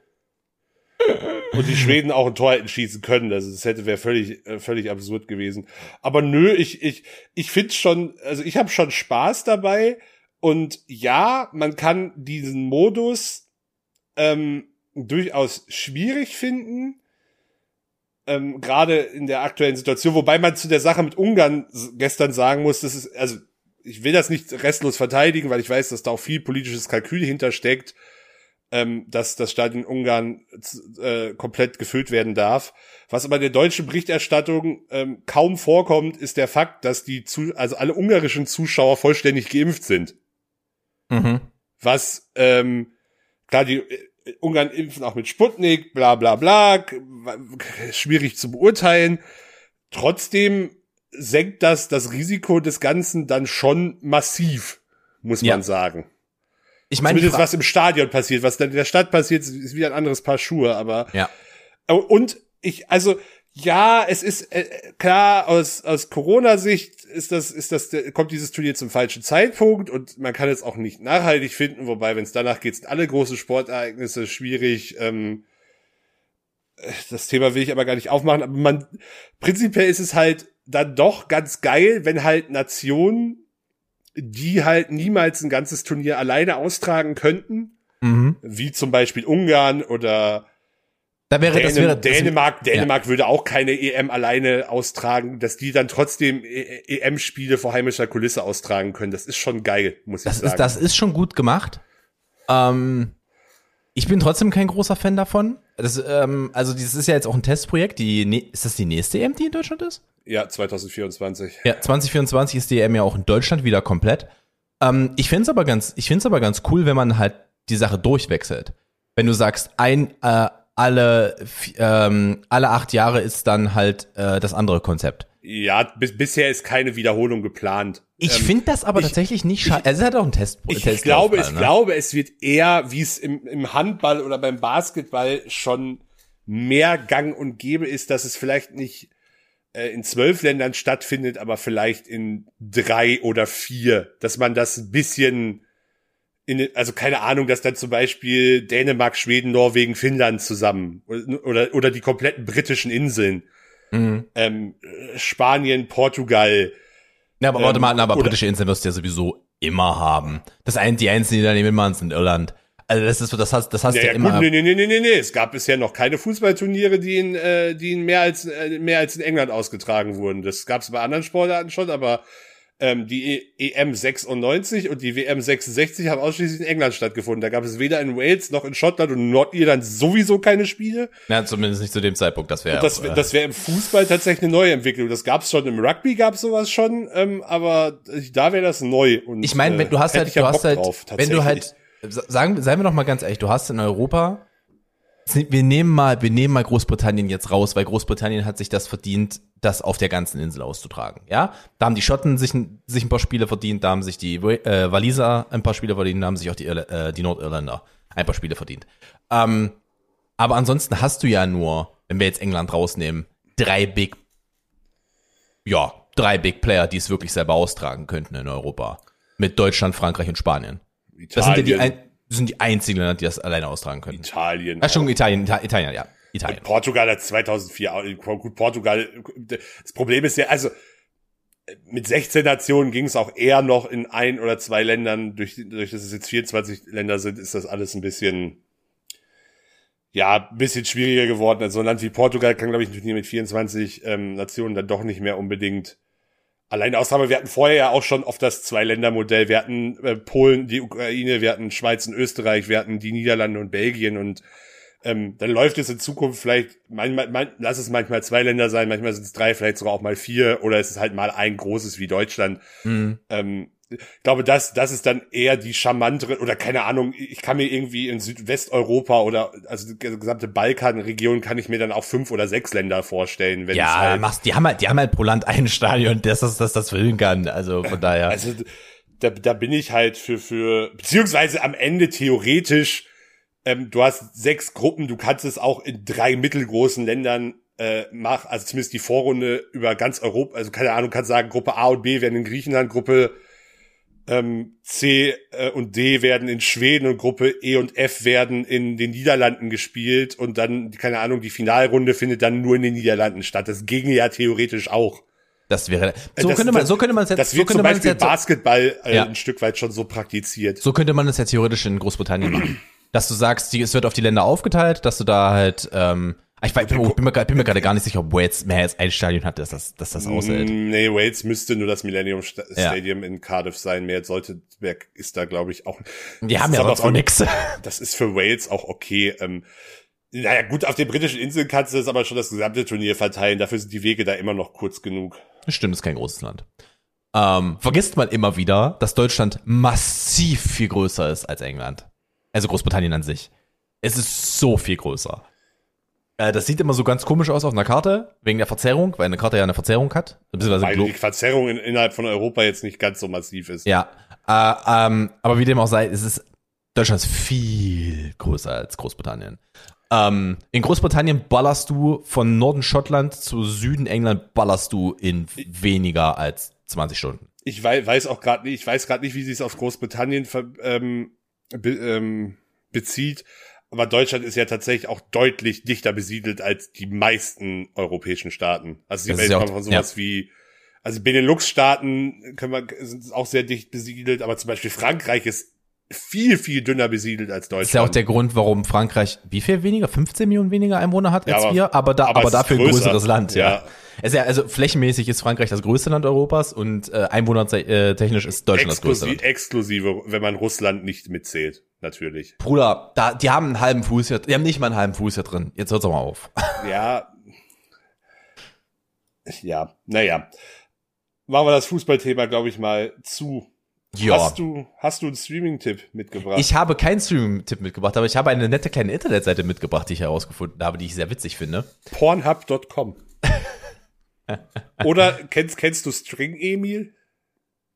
und die Schweden auch ein Tor hätten schießen können. Also das hätte wäre völlig äh, völlig absurd gewesen. Aber nö, ich ich ich finde schon, also ich habe schon Spaß dabei und ja, man kann diesen Modus ähm, durchaus schwierig finden. Ähm, gerade in der aktuellen Situation, wobei man zu der Sache mit Ungarn gestern sagen muss, das ist, also ich will das nicht restlos verteidigen, weil ich weiß, dass da auch viel politisches Kalkül hintersteckt ähm, dass das Stadion Ungarn äh, komplett gefüllt werden darf. Was aber in der deutschen Berichterstattung ähm, kaum vorkommt, ist der Fakt, dass die zu also alle ungarischen Zuschauer vollständig geimpft sind. Mhm. Was ähm, klar die äh, Ungarn impfen auch mit Sputnik, bla bla bla, schwierig zu beurteilen. Trotzdem senkt das das Risiko des Ganzen dann schon massiv, muss ja. man sagen. Ich meine, zumindest was im Stadion passiert, was dann in der Stadt passiert, ist wieder ein anderes Paar Schuhe, aber ja. Und ich, also ja, es ist äh, klar aus aus Corona-Sicht ist das ist das kommt dieses Turnier zum falschen Zeitpunkt und man kann es auch nicht nachhaltig finden, wobei wenn es danach geht, sind alle große Sportereignisse schwierig. Ähm, das Thema will ich aber gar nicht aufmachen, aber man prinzipiell ist es halt dann doch ganz geil, wenn halt Nationen die halt niemals ein ganzes Turnier alleine austragen könnten, mhm. wie zum Beispiel Ungarn oder da wäre, Dänen, das wäre, Dänemark, Dänemark ja. würde auch keine EM alleine austragen, dass die dann trotzdem EM-Spiele vor heimischer Kulisse austragen können. Das ist schon geil, muss das ich sagen. Ist, das ist schon gut gemacht. Ähm, ich bin trotzdem kein großer Fan davon. Das, ähm, also dieses ist ja jetzt auch ein Testprojekt. Die, ne, ist das die nächste EM, die in Deutschland ist? Ja, 2024. Ja, 2024 ist die EM ja auch in Deutschland wieder komplett. Ähm, ich finde es aber ganz, ich finde es aber ganz cool, wenn man halt die Sache durchwechselt. Wenn du sagst, ein, äh, alle, ähm, alle acht Jahre ist dann halt äh, das andere Konzept. Ja, bis, bisher ist keine Wiederholung geplant. Ich ähm, finde das aber ich, tatsächlich nicht schade. Es hat auch ein Test. Ich Test glaube, ich ne? glaube, es wird eher, wie es im, im Handball oder beim Basketball schon mehr Gang und Gäbe ist, dass es vielleicht nicht äh, in zwölf Ländern stattfindet, aber vielleicht in drei oder vier, dass man das ein bisschen in, also keine Ahnung, dass dann zum Beispiel Dänemark, Schweden, Norwegen, Finnland zusammen oder, oder die kompletten britischen Inseln, mhm. ähm, Spanien, Portugal. Ja, aber warte ähm, mal, aber britische Inseln wirst du ja sowieso immer haben. Das ein, die einzigen, die daneben waren, sind Irland. Also das ist so, das hast, das hast ja, ja immer. nee, nee, nee, nee, nee, nee. Es gab bisher noch keine Fußballturniere, die in, äh, die in mehr als äh, mehr als in England ausgetragen wurden. Das gab es bei anderen Sportarten schon, aber ähm, die e EM 96 und die WM 66 haben ausschließlich in England stattgefunden. Da gab es weder in Wales noch in Schottland und Nordirland sowieso keine Spiele. Ja, zumindest nicht zu dem Zeitpunkt. Das wäre. Das, äh, das wäre im Fußball tatsächlich eine neue Entwicklung. Das gab es schon im Rugby, gab es sowas schon, ähm, aber da wäre das neu. Und, ich meine, wenn du hast äh, halt, du hast halt, drauf, wenn du halt sagen, seien wir doch mal ganz ehrlich, du hast in Europa, wir nehmen mal, wir nehmen mal Großbritannien jetzt raus, weil Großbritannien hat sich das verdient, das auf der ganzen Insel auszutragen. Ja, da haben die Schotten sich, sich ein paar Spiele verdient, da haben sich die äh, Waliser ein paar Spiele verdient, da haben sich auch die, äh, die Nordirländer ein paar Spiele verdient. Ähm, aber ansonsten hast du ja nur, wenn wir jetzt England rausnehmen, drei Big, ja, drei Big Player, die es wirklich selber austragen könnten in Europa. Mit Deutschland, Frankreich und Spanien. Italien. Das sind ja die, ein, sind die einzigen Länder, die das alleine austragen können. Italien. Ach, schon Italien, Italien, ja. Italien. Und Portugal hat 2004, gut, Portugal, das Problem ist ja, also, mit 16 Nationen ging es auch eher noch in ein oder zwei Ländern, durch, durch dass es jetzt 24 Länder sind, ist das alles ein bisschen, ja, ein bisschen schwieriger geworden. Also ein Land wie Portugal kann, glaube ich, ein Turnier mit 24 ähm, Nationen dann doch nicht mehr unbedingt Allein Ausnahme, wir hatten vorher ja auch schon oft das Zwei-Länder-Modell. Wir hatten äh, Polen, die Ukraine, wir hatten Schweiz und Österreich, wir hatten die Niederlande und Belgien und ähm, dann läuft es in Zukunft vielleicht, manchmal, man, lass es manchmal zwei Länder sein, manchmal sind es drei, vielleicht sogar auch mal vier oder es ist halt mal ein großes wie Deutschland. Mhm. Ähm, ich glaube, das, das ist dann eher die charmantere, oder keine Ahnung, ich kann mir irgendwie in Südwesteuropa oder also die gesamte Balkanregion kann ich mir dann auch fünf oder sechs Länder vorstellen, wenn ja, halt machst, die haben halt, die haben halt pro Land ein Stadion, das das, das, das füllen kann. Also von daher. Also da, da bin ich halt für, für, beziehungsweise am Ende theoretisch, ähm, du hast sechs Gruppen, du kannst es auch in drei mittelgroßen Ländern äh, machen, also zumindest die Vorrunde über ganz Europa, also keine Ahnung, kannst sagen, Gruppe A und B werden in Griechenland, Gruppe ähm, C äh, und D werden in Schweden und Gruppe E und F werden in den Niederlanden gespielt und dann, keine Ahnung, die Finalrunde findet dann nur in den Niederlanden statt. Das ginge ja theoretisch auch. Das wäre so das, könnte man so könnte man es jetzt das so könnte zum man Beispiel jetzt, Basketball äh, Ja. ein Stück weit schon so praktiziert. so könnte man es ja theoretisch in Großbritannien machen, dass du sagst, die, es wird auf die Länder aufgeteilt, dass du da halt ähm, ich, weiß, ich bin mir, grad- bin mir gerade gar nicht sicher, ob Wales mehr als ein Stadion hat, dass das, dass das aushält. Mm, Nee, Wales müsste nur das Millennium Sta Ja. Stadium in Cardiff sein. Mehr sollte, mehr ist da, glaube ich, auch. Die haben ja sonst auch nix. Das ist für Wales auch okay. Ähm, naja, gut, auf den britischen Inseln kannst du das aber schon das gesamte Turnier verteilen. Dafür sind die Wege da immer noch kurz genug. Das stimmt, ist kein großes Land. Ähm, vergisst man immer wieder, dass Deutschland massiv viel größer ist als England. Also Großbritannien an sich. Es ist so viel größer. Äh, das sieht immer so ganz komisch aus auf einer Karte, wegen der Verzerrung, weil eine Karte ja eine Verzerrung hat. Weil die Verzerrung in, innerhalb von Europa jetzt nicht ganz so massiv ist. Ja, äh, ähm, aber wie dem auch sei, es ist Deutschland ist viel größer als Großbritannien. Ähm, in Großbritannien ballerst du von Norden Schottland zu Süden England ballerst du in weniger als 20 Stunden. Ich wei weiß auch gerade nicht, ich weiß gerade nicht, wie sie es auf Großbritannien ähm, be ähm, bezieht. Aber Deutschland ist ja tatsächlich auch deutlich dichter besiedelt als die meisten europäischen Staaten. Also sie ja reden auch- von sowas wie, also Benelux-Staaten können wir, sind auch sehr dicht besiedelt, aber zum Beispiel Frankreich ist viel, viel dünner besiedelt als Deutschland. Das ist ja auch der Grund, warum Frankreich wie viel weniger, 15 Millionen weniger Einwohner hat Ja, als aber- wir, aber, da, aber aber, dafür ein größer. größeres Land, ja. Ja. Es ist ja. Also flächenmäßig ist Frankreich das größte Land Europas und äh, einwohnertechnisch ist Deutschland das größte Land. exklusive, wenn man Russland nicht mitzählt, natürlich. Bruder, da, die haben einen halben Fuß hier, die haben nicht mal einen halben Fuß hier drin. Jetzt hört's doch mal auf. Ja. Ja, naja. Machen wir das Fußballthema, glaube ich, mal zu. Ja. Hast du, hast du einen Streaming-Tipp mitgebracht? Ich habe keinen Streaming-Tipp mitgebracht, aber ich habe eine nette kleine Internetseite mitgebracht, die ich herausgefunden habe, die ich sehr witzig finde. Pornhub.com. Oder kennst, kennst du String Emil?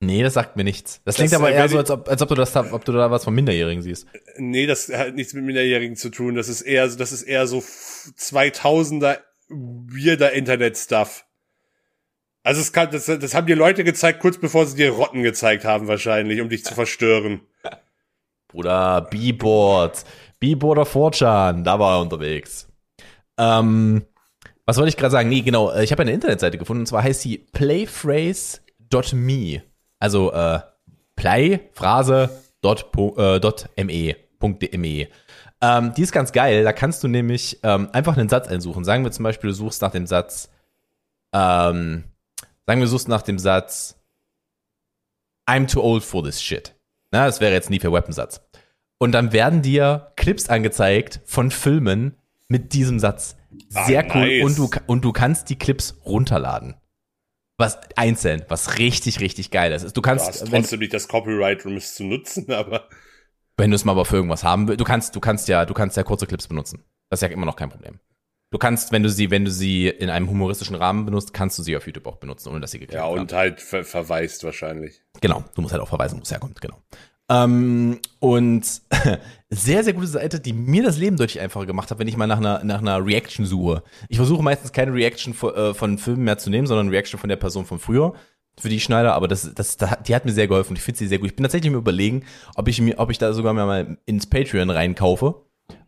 Nee, das sagt mir nichts. Das, Das, klingt aber eher so, als ob, als ob du das, da- ob du da was von Minderjährigen siehst. Nee, das hat nichts mit Minderjährigen zu tun. Das ist eher, so- das ist eher so 2000er weirder Internet-Stuff. Also es kann, das, das haben dir Leute gezeigt, kurz bevor sie dir Rotten gezeigt haben wahrscheinlich, um dich zu verstören. Bruder, B-Board. B-Board of Fortune, da war er unterwegs. Ähm, was wollte ich gerade sagen? Nee, genau, äh, ich habe eine Internetseite gefunden, und zwar heißt sie playphrase.me. Also äh, play, Phrase, dot, po- äh, .me. Ähm, die ist ganz geil, da kannst du nämlich ähm, einfach einen Satz einsuchen. Sagen wir zum Beispiel, du suchst nach dem Satz, ähm, sagen wir, du suchst nach dem Satz I'm too old for this shit. Na, das wäre jetzt nie für Weaponsatz. Und dann werden dir Clips angezeigt von Filmen mit diesem Satz. Sehr Ah, cool. nice. Und du, und du kannst die Clips runterladen. Was einzeln, was richtig, richtig geil ist. Du Du kannst, hast wenn, trotzdem nicht das Copyright, um es zu nutzen, aber wenn du es mal aber für irgendwas haben willst, du kannst, du kannst ja, du kannst ja kurze Clips benutzen. Das ist ja immer noch kein Problem. Du kannst, wenn du sie, wenn du sie in einem humoristischen Rahmen benutzt, kannst du sie auf YouTube auch benutzen, ohne dass sie geklickt ja, haben. und halt ver verweist wahrscheinlich. Genau, du musst halt auch verweisen, wo es herkommt, genau. Ähm, und sehr, sehr gute Seite, die mir das Leben deutlich einfacher gemacht hat, wenn ich mal nach einer, nach einer Reaction suche. Ich versuche meistens keine Reaction von, äh, von Filmen mehr zu nehmen, sondern Reaction von der Person von früher, für die ich schneide, aber das, das, da- die hat mir sehr geholfen. Ich finde sie sehr gut. Ich bin tatsächlich mir überlegen, ob ich mir, ob ich da sogar mal ins Patreon reinkaufe,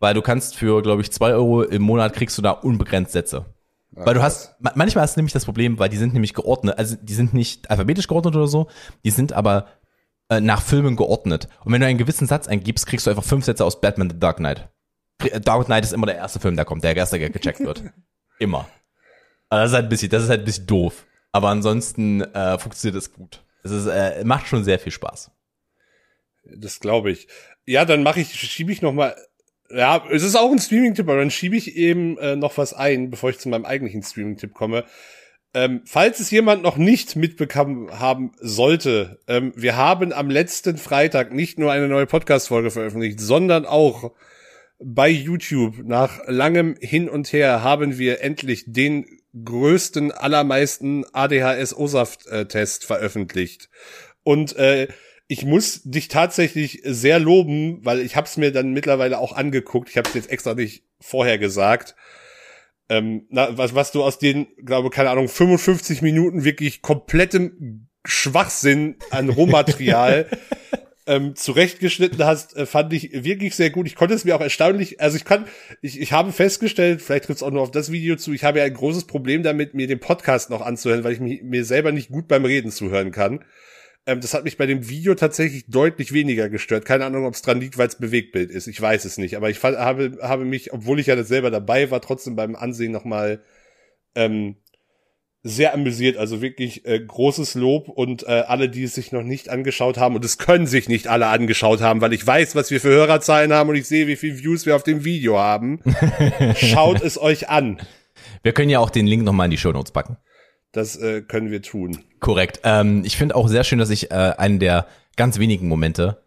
weil du kannst für, glaube ich, zwei Euro im Monat kriegst du da unbegrenzt Sätze. Weil du hast, ma- manchmal hast du nämlich das Problem, weil die sind nämlich geordnet, also die sind nicht alphabetisch geordnet oder so, die sind aber äh, nach Filmen geordnet. Und wenn du einen gewissen Satz eingibst, kriegst du einfach fünf Sätze aus Batman The Dark Knight. Äh, Dark Knight ist immer der erste Film, der kommt, der erste, der gecheckt wird. Immer. Aber das ist halt ein bisschen, das ist halt ein bisschen doof. Aber ansonsten äh, funktioniert das gut. Es ist, äh, macht schon sehr viel Spaß. Das glaube ich. Ja, dann mache ich, schiebe ich noch mal. Ja, es ist auch ein Streaming-Tipp, aber dann schiebe ich eben äh, noch was ein, bevor ich zu meinem eigentlichen Streaming-Tipp komme. Ähm, falls es jemand noch nicht mitbekommen haben sollte, ähm, wir haben am letzten Freitag nicht nur eine neue Podcast-Folge veröffentlicht, sondern auch bei YouTube nach langem Hin und Her haben wir endlich den größten, allermeisten ADHS-OSAFT-Test veröffentlicht. Und äh, ich muss dich tatsächlich sehr loben, weil ich habe es mir dann mittlerweile auch angeguckt. Ich habe es jetzt extra nicht vorher gesagt. Ähm, na, was, was du aus den, glaube keine Ahnung, 55 Minuten wirklich komplettem Schwachsinn an Rohmaterial ähm, zurechtgeschnitten hast, äh, fand ich wirklich sehr gut. Ich konnte es mir auch erstaunlich, also ich kann, ich, ich habe festgestellt, vielleicht trifft es auch nur auf das Video zu, ich habe ja ein großes Problem damit, mir den Podcast noch anzuhören, weil ich mich, mir selber nicht gut beim Reden zuhören kann. Ähm, das hat mich bei dem Video tatsächlich deutlich weniger gestört. Keine Ahnung, ob es dran liegt, weil es Bewegtbild ist. Ich weiß es nicht. Aber ich fand, habe, habe mich, obwohl ich ja das selber dabei war, trotzdem beim Ansehen nochmal ähm, sehr amüsiert. Also wirklich äh, großes Lob und äh, alle, die es sich noch nicht angeschaut haben, und es können sich nicht alle angeschaut haben, weil ich weiß, was wir für Hörerzahlen haben und ich sehe, wie viel Views wir auf dem Video haben. Schaut es euch an. Wir können ja auch den Link nochmal in die Show Notes packen. Das äh, können wir tun. Korrekt. Ähm, ich finde auch sehr schön, dass ich äh, einen der ganz wenigen Momente,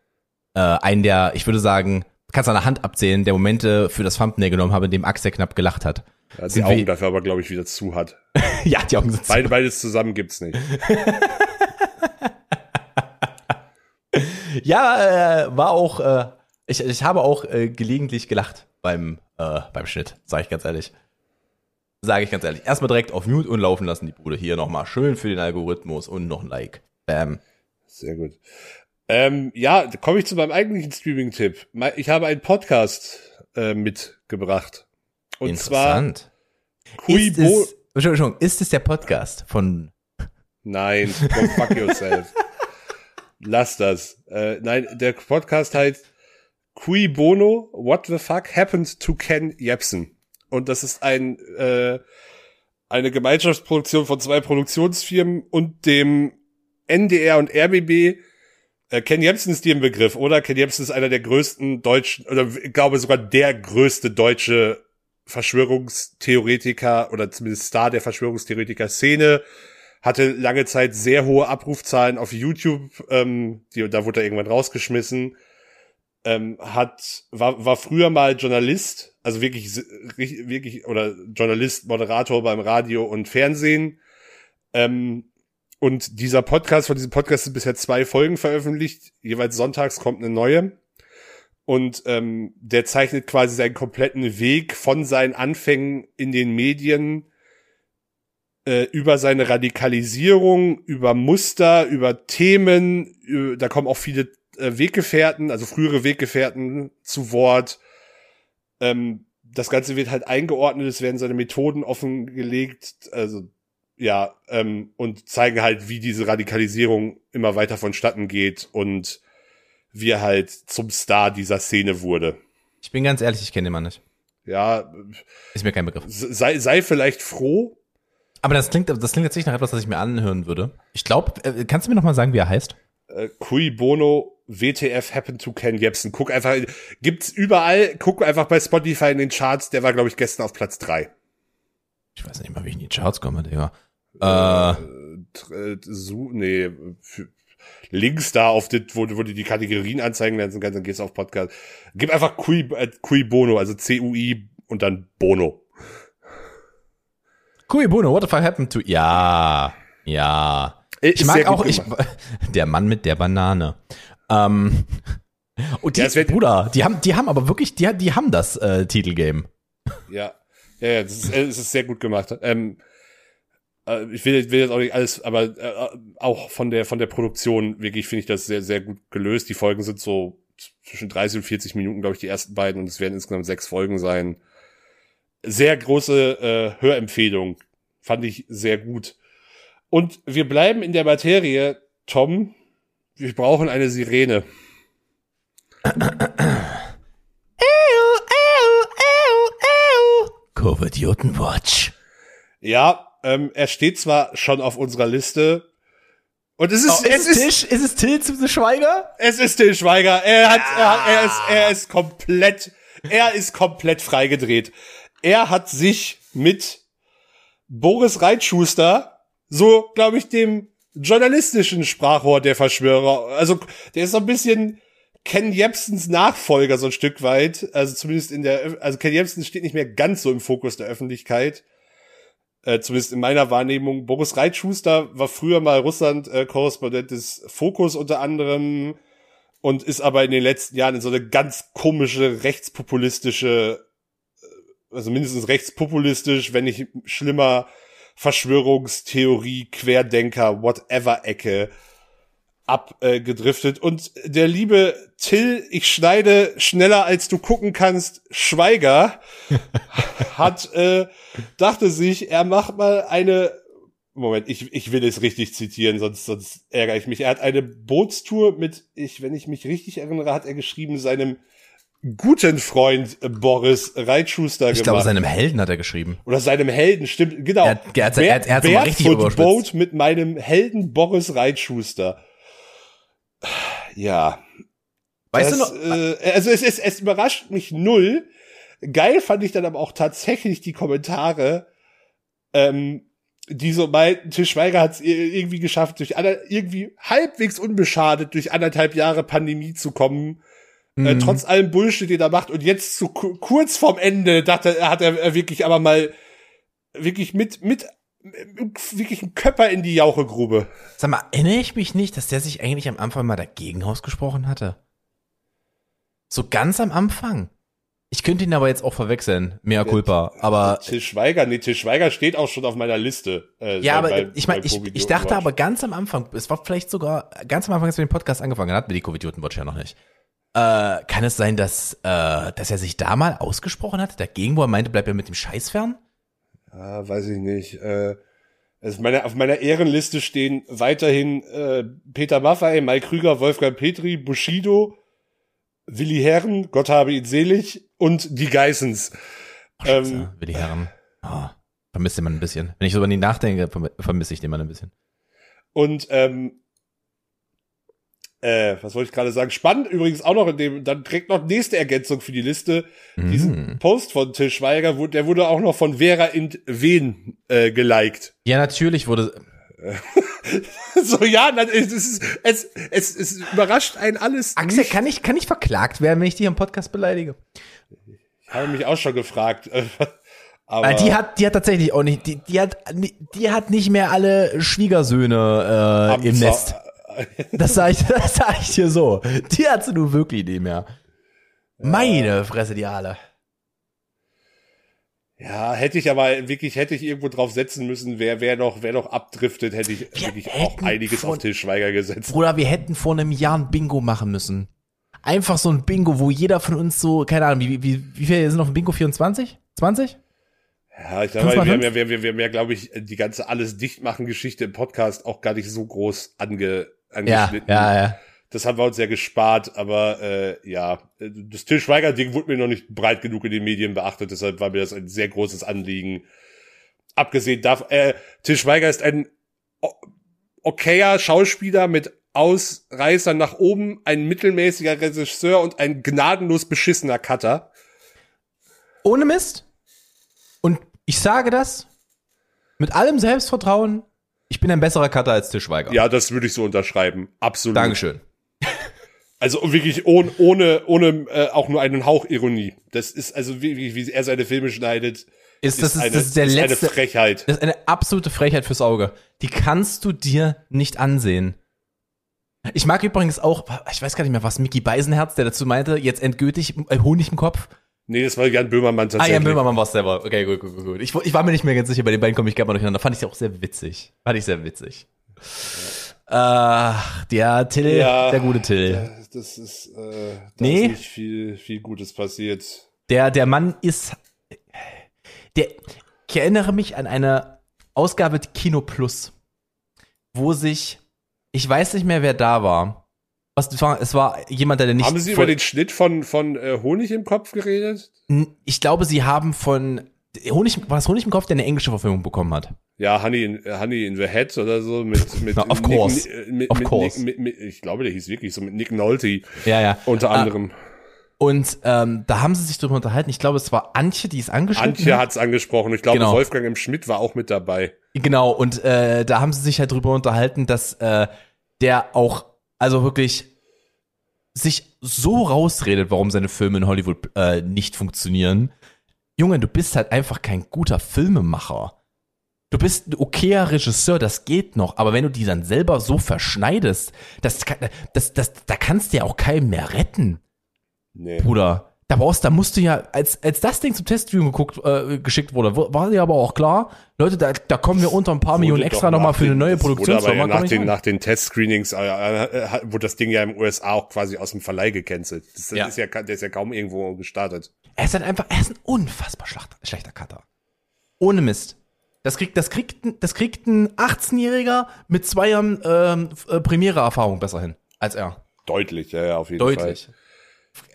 äh, einen der, ich würde sagen, kannst an der Hand abzählen, der Momente für das Thumbnail genommen habe, in dem Axel knapp gelacht hat. Ja, die Augen dafür aber, glaube ich, wieder zu hat. ja, die Augen sind zu. Beide, beides zusammen gibt's nicht. ja, äh, war auch, äh, ich, ich habe auch äh, gelegentlich gelacht beim, äh, beim Schnitt, sage ich ganz ehrlich. Sage ich ganz ehrlich. Erstmal direkt auf Mute und laufen lassen, die Bude. Hier nochmal schön für den Algorithmus und noch ein Like. Bam. Sehr gut. Ähm, ja, komme ich zu meinem eigentlichen Streaming-Tipp. Ich habe einen Podcast äh, mitgebracht. Und Interessant. zwar Kuibo. Ist es, Entschuldigung, ist es der Podcast von Nein, go fuck yourself. Lass das. Äh, nein, der Podcast heißt Cui Bono, What the fuck happened to Ken Jebsen? Und das ist ein äh, eine Gemeinschaftsproduktion von zwei Produktionsfirmen und dem NDR und RBB. Äh, Ken Jebsen ist dir im Begriff, oder? Ken Jebsen ist einer der größten deutschen, oder ich glaube sogar der größte deutsche Verschwörungstheoretiker oder zumindest Star der Verschwörungstheoretiker-Szene. Hatte lange Zeit sehr hohe Abrufzahlen auf YouTube. Ähm, die, da wurde er irgendwann rausgeschmissen. Ähm, hat war war früher mal Journalist also wirklich, wirklich, oder Journalist, Moderator beim Radio und Fernsehen. Ähm, und dieser Podcast, von diesem Podcast sind bisher zwei Folgen veröffentlicht. Jeweils sonntags kommt eine neue. Und ähm, der zeichnet quasi seinen kompletten Weg von seinen Anfängen in den Medien äh, über seine Radikalisierung, über Muster, über Themen. Da kommen auch viele äh, Weggefährten, also frühere Weggefährten zu Wort ähm, das Ganze wird halt eingeordnet, es werden seine Methoden offengelegt, also ja, ähm, und zeigen halt, wie diese Radikalisierung immer weiter vonstatten geht und wie er halt zum Star dieser Szene wurde. Ich bin ganz ehrlich, ich kenne den Mann nicht. Ja. Ist mir kein Begriff. Sei, sei vielleicht froh. Aber das klingt, das klingt jetzt nicht nach etwas, das ich mir anhören würde. Ich glaube, äh, kannst du mir noch mal sagen, wie er heißt? Äh, Cui Bono WTF Happened to Ken Jebsen. Guck einfach, gibt's überall, guck einfach bei Spotify in den Charts, der war, glaube ich, gestern auf Platz drei. Ich weiß nicht mal, wie ich in die Charts komme, Digga. Äh, äh so, nee, links da auf das, wo, wo die die Kategorien anzeigen lassen kannst, dann gehst du auf Podcast. Gib einfach Cui, äh, Cui Bono, also C-U-I und dann Bono. Cui Bono, what the fuck happened to, ja, ja. Ich mag auch, ich, der Mann mit der Banane. Ähm, und die, ja, Bruder, die haben, die haben aber wirklich, die, die haben das äh, Titelgame. Ja, ja, ja, das ist, das ist sehr gut gemacht. Ähm, äh, ich will, will jetzt auch nicht alles, aber äh, auch von der von der Produktion wirklich finde ich das sehr sehr gut gelöst. Die Folgen sind so zwischen 30 und 40 Minuten, glaube ich, die ersten beiden und es werden insgesamt sechs Folgen sein. Sehr große äh, Hörempfehlung, fand ich sehr gut. Und wir bleiben in der Materie, Tom wir brauchen eine Sirene. Kurvidiotenwatch. Ja, ähm, er steht zwar schon auf unserer Liste. Und es ist, oh, es ist, Tisch, ist es Till Schweiger? Es ist Till Schweiger. Er hat, ja. er, er ist, er ist komplett, er ist komplett freigedreht. Er hat sich mit Boris Reitschuster, so glaube ich dem journalistischen Sprachrohr der Verschwörer. Also der ist so ein bisschen Ken Jebsens Nachfolger so ein Stück weit. Also zumindest in der, also Ken Jebsen steht nicht mehr ganz so im Fokus der Öffentlichkeit. Äh, zumindest in meiner Wahrnehmung. Boris Reitschuster war früher mal Russland-Korrespondent des Fokus unter anderem und ist aber in den letzten Jahren in so eine ganz komische rechtspopulistische, äh, also mindestens rechtspopulistisch, wenn nicht schlimmer Verschwörungstheorie, Querdenker, whatever Ecke abgedriftet. Äh, und der liebe Till, ich schneide schneller als du gucken kannst, Schweiger, hat, äh, dachte sich, er macht mal eine, Moment, ich, ich will es richtig zitieren, sonst, sonst ärgere ich mich. Er hat eine Bootstour mit, ich, wenn ich mich richtig erinnere, hat er geschrieben, seinem guten Freund Boris Reitschuster gemacht. Ich glaube, seinem Helden hat er geschrieben. Oder seinem Helden, stimmt, genau. Er, er, hat, er, hat, er hat so richtig Boat mit meinem Helden Boris Reitschuster. Ja. Weißt das, du noch? Äh, also es, es, es überrascht mich null. Geil fand ich dann aber auch tatsächlich die Kommentare, ähm, die so meinten, Til Schweiger hat es irgendwie geschafft, durch irgendwie halbwegs unbeschadet durch anderthalb Jahre Pandemie zu kommen. Äh, mhm. Äh, trotz allem Bullshit, den er macht. Und jetzt zu kurz vorm Ende dachte er, hat er wirklich aber mal wirklich mit, mit wirklich ein Köpper in die Jauchegrube. Sag mal, erinnere ich mich nicht, dass der sich eigentlich am Anfang mal dagegen ausgesprochen hatte? So ganz am Anfang. Ich könnte ihn aber jetzt auch verwechseln, mea culpa, aber. Til Schweiger, nee, Til Schweiger steht auch schon auf meiner Liste. Äh, ja, aber bei, ich meine, ich, ich dachte aber ganz am Anfang, es war vielleicht sogar ganz am Anfang, als wir den Podcast angefangen hatten, wir die Covidioten-Watch ja noch nicht. Äh, kann es sein, dass, äh, dass er sich da mal ausgesprochen hat, dagegen, wo er meinte, bleib ja mit dem Scheiß fern? Ja, weiß ich nicht. Äh, also meine, auf meiner Ehrenliste stehen weiterhin äh, Peter Maffay, Mike Krüger, Wolfgang Petri, Bushido, Willi Herren, Gott habe ihn selig, und die Geissens. Oh, ähm, Willi Herren. Oh, vermisse man ein bisschen. Wenn ich so über ihn nachdenke, vermisse ich den mal ein bisschen. Und ähm, äh, was wollte ich gerade sagen? Spannend übrigens auch noch in dem, dann trägt noch nächste Ergänzung für die Liste. Mm. Diesen Post von Till Schweiger, der wurde auch noch von Vera in Wen äh, geliked. Ja, natürlich wurde. so, ja, es, ist, es, es, es überrascht einen alles. Axel, nicht. kann ich, kann ich verklagt werden, wenn ich dich im Podcast beleidige? Ich habe mich auch schon gefragt. Aber die hat, die hat tatsächlich auch nicht, die, die hat, die hat nicht mehr alle Schwiegersöhne äh, im Nest. Das sag ich, das sag ich dir so. Die hat sie nun wirklich nicht mehr. Meine Fresse, die alle. Ja, hätte ich aber wirklich, hätte ich irgendwo drauf setzen müssen, wer, wer noch, wer noch abdriftet, hätte ich wir wirklich auch einiges vor, auf Til Schweiger gesetzt. Bruder, wir hätten vor einem Jahr ein Bingo machen müssen. Einfach so ein Bingo, wo jeder von uns so, keine Ahnung, wie, wie, wie viele sind auf dem Bingo? 24? 20? Ja, ich glaube, wir, haben ja, wir, wir, wir haben ja, glaube ich, die ganze alles dicht machen Geschichte im Podcast auch gar nicht so groß ange, angeschnitten. Ja, ja, ja. Das haben wir uns ja gespart, aber äh, ja, das Til Schweiger-Ding wurde mir noch nicht breit genug in den Medien beachtet, deshalb war mir das ein sehr großes Anliegen. Abgesehen davon, äh, Til Schweiger ist ein okayer Schauspieler mit Ausreißern nach oben, ein mittelmäßiger Regisseur und ein gnadenlos beschissener Cutter. Ohne Mist. Und ich sage das mit allem Selbstvertrauen, ich bin ein besserer Cutter als Til Schweiger. Ja, das würde ich so unterschreiben. Absolut. Dankeschön. Also wirklich ohne, ohne, ohne äh, auch nur einen Hauch Ironie. Das ist also wie, wie er seine Filme schneidet. Ist, das ist, eine, das ist der ist letzte, eine Frechheit. Das ist eine absolute Frechheit fürs Auge. Die kannst du dir nicht ansehen. Ich mag übrigens auch, ich weiß gar nicht mehr, was Mickey Beisenherz, der dazu meinte, jetzt endgültig äh, Honig im Kopf. Nee, das war Jan Böhmermann tatsächlich. Ah, Jan Böhmermann war es selber. Okay, gut, gut, gut. Ich, ich war mir nicht mehr ganz sicher, bei den beiden komme ich gerne mal durcheinander. Fand ich auch sehr witzig. Fand ich sehr witzig. Ach, der Till, ja, der gute Till. Das ist, äh, da nee. ist nicht viel, viel Gutes passiert. Der, der Mann ist, der, ich erinnere mich an eine Ausgabe Kino Plus, wo sich, ich weiß nicht mehr, wer da war, was, war, es war jemand, der nicht. Haben Sie über den Schnitt von, von äh, Honig im Kopf geredet? Ich glaube, Sie haben von Honig, war das Honig im Kopf, der eine englische Verfilmung bekommen hat? Ja, Honey in, Honey in the Head oder so mit mit Na, of Nick, course, mit, of mit, course. Nick, mit, ich glaube, der hieß wirklich so mit Nick Nolte. Ja, ja. Unter ah, anderem. Und ähm, da haben sie sich drüber unterhalten. Ich glaube, es war Antje, die es angesprochen Antje hat es angesprochen. Ich glaube, genau. Wolfgang im Schmidt war auch mit dabei. Genau. Und äh, da haben sie sich halt drüber unterhalten, dass äh, der auch also wirklich sich so rausredet, warum seine Filme in Hollywood äh, nicht funktionieren. Junge, du bist halt einfach kein guter Filmemacher. Du bist ein okayer Regisseur, das geht noch, aber wenn du die dann selber so verschneidest, das, das, das, da kannst du ja auch keinen mehr retten. Nee. Bruder. Da brauchst, da musst du ja, als, als das Ding zum Testview geguckt, äh, geschickt wurde, war dir aber auch klar, Leute, da, da kommen wir unter ein paar Millionen extra nochmal für eine neue Produktionsfirma. Ja nach, den, nach den Testscreenings äh, äh, wurde das Ding ja im USA auch quasi aus dem Verleih gecancelt. Das, das ja. ist ja, der ist ja kaum irgendwo gestartet. Er ist halt einfach, er ist ein unfassbar schlechter, schlechter Cutter. Ohne Mist. Das kriegt, das kriegt, das kriegt ein 18-Jähriger mit zwei Jahren ähm, äh, Premiere-Erfahrung besser hin als er. Deutlich, ja, ja, auf jeden Deutlich. Fall.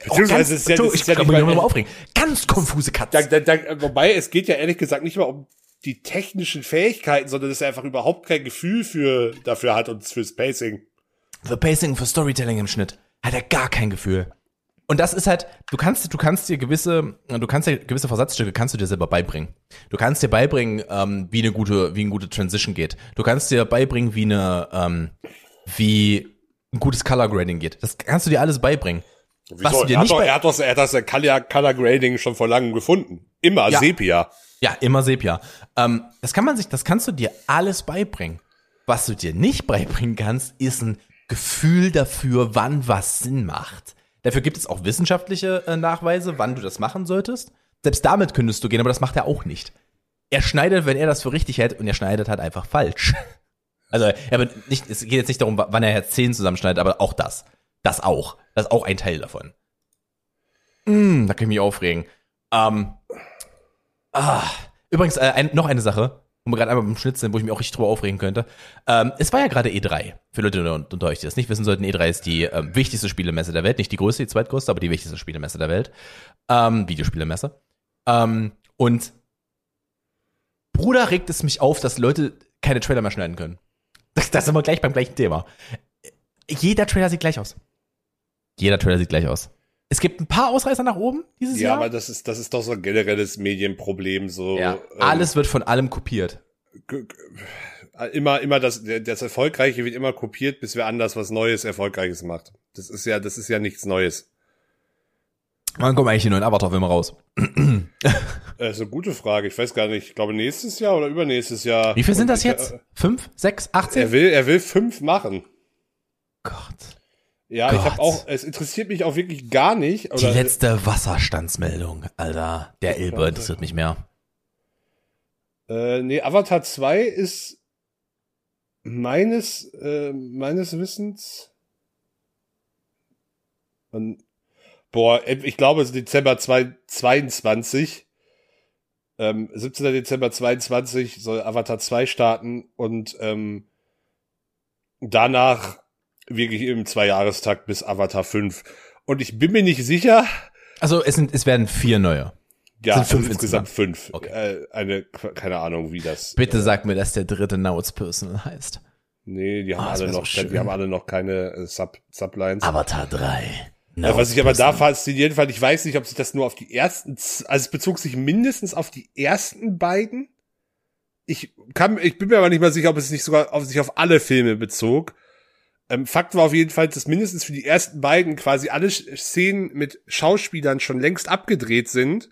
Beziehungsweise ganz, ist ja, das ich ja mich mal aufregen. Ganz konfuse Katze. Da, da, da, wobei, es geht ja ehrlich gesagt nicht mal um die technischen Fähigkeiten, sondern dass er einfach überhaupt kein Gefühl für, dafür hat und fürs Pacing. Für Pacing, für Storytelling im Schnitt. Hat er gar kein Gefühl. Und das ist halt, du kannst, du kannst dir gewisse, du kannst dir gewisse Versatzstücke kannst du dir selber beibringen. Du kannst dir beibringen, ähm, wie eine gute, wie eine gute Transition geht. Du kannst dir beibringen, wie eine, ähm, wie ein gutes Color Grading geht. Das kannst du dir alles beibringen. Wieso? Was dir er, nicht hat doch, er hat doch, er hat das Color, Color Grading schon vor langem gefunden. Immer ja. Sepia. Ja, immer Sepia. Ähm, das kann man sich, das kannst du dir alles beibringen. Was du dir nicht beibringen kannst, ist ein Gefühl dafür, wann was Sinn macht. Dafür gibt es auch wissenschaftliche äh, Nachweise, wann du das machen solltest. Selbst damit könntest du gehen, aber das macht er auch nicht. Er schneidet, wenn er das für richtig hält, und er schneidet halt einfach falsch. Also, er nicht, es geht jetzt nicht darum, wann er jetzt Zehen zusammenschneidet, aber auch das. Das auch. Das ist auch ein Teil davon. Mm, da kann ich mich aufregen. Ähm, ah, übrigens, äh, ein, noch eine Sache, wo wir gerade einmal beim Schnitt sind, wo ich mich auch richtig drüber aufregen könnte. Ähm, es war ja gerade E3. Für Leute unter euch, die das nicht wissen sollten, E3 ist die ähm, wichtigste Spielemesse der Welt. Nicht die größte, die zweitgrößte, aber die wichtigste Spielemesse der Welt. Ähm, Videospielemesse. Ähm, und Bruder regt es mich auf, dass Leute keine Trailer mehr schneiden können. Das, das sind wir gleich beim gleichen Thema. Jeder Trailer sieht gleich aus. Jeder Trailer sieht gleich aus. Es gibt ein paar Ausreißer nach oben dieses ja, Jahr. Ja, aber das ist, das ist doch so ein generelles Medienproblem. So, ja, ähm, alles wird von allem kopiert. Immer, immer das, das Erfolgreiche wird immer kopiert, bis wer anders was Neues, Erfolgreiches macht. Das ist ja, das ist ja nichts Neues. Wann kommen eigentlich die neuen Avatar-Filme raus? Das ist eine gute Frage. Ich weiß gar nicht. Ich glaube nächstes Jahr oder übernächstes Jahr. Wie viel sind das jetzt? Fünf, sechs, achtzehn? Er will, er will fünf machen. Gott. Ja, Gott. ich habe auch, es interessiert mich auch wirklich gar nicht. Oder Die letzte Wasserstandsmeldung, Alter. Der Elbe interessiert mich mehr. Äh, nee, Avatar 2 ist meines, äh, meines Wissens. Und, boah, ich glaube, es ist Dezember 2022. Ähm, 17. Dezember 22 soll Avatar 2 starten und ähm, danach wirklich im Zweijahrestakt bis Avatar 5. Und ich bin mir nicht sicher. Also es sind, es werden vier neue. Ja, sind fünf insgesamt, insgesamt fünf. Okay. Äh, eine, keine Ahnung, wie das. Bitte äh, sag mir, dass der dritte Nauts Personal heißt. Nee, die haben oh, alle noch, so die haben alle noch keine äh, Sub, Sublines. Avatar 3. Ja, was ich aber da fasziniert fand, ich weiß nicht, ob sich das nur auf die ersten, also es bezog sich mindestens auf die ersten beiden. Ich kann, ich bin mir aber nicht mal sicher, ob es nicht sogar auf sich auf alle Filme bezog. Ähm, Fakt war auf jeden Fall, dass mindestens für die ersten beiden quasi alle Szenen mit Schauspielern schon längst abgedreht sind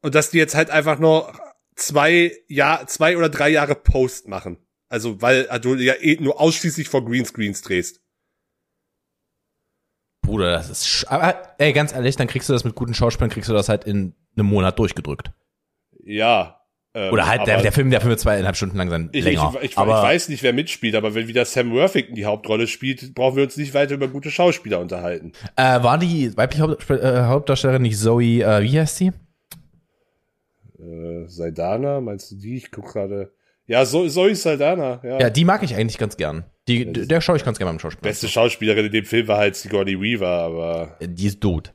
und dass die jetzt halt einfach nur zwei Jahr, zwei oder drei Jahre Post machen. Also weil du ja eh nur ausschließlich vor Greenscreens drehst. Bruder, das ist. Aber ey, ganz ehrlich, dann kriegst du das mit guten Schauspielern, kriegst du das halt in einem Monat durchgedrückt. Ja, ähm, Oder halt der, der Film, der Film wird zweieinhalb Stunden lang sein. Ich, länger. Ich, ich, ich weiß nicht, wer mitspielt, aber wenn wieder Sam Worthington die Hauptrolle spielt, brauchen wir uns nicht weiter über gute Schauspieler unterhalten. Äh, war die weibliche Haupt, äh, Hauptdarstellerin nicht Zoe, äh, wie heißt sie? Äh, Saidana, meinst du die? Ich guck gerade. Ja, so, Zoe Saldana, ja. Ja, die mag ich eigentlich ganz gern. Die, ja, der schaue ich ganz gerne beim Schauspiel. Beste Schauspielerin in dem Film war halt Sigourney Weaver, aber. Die ist tot.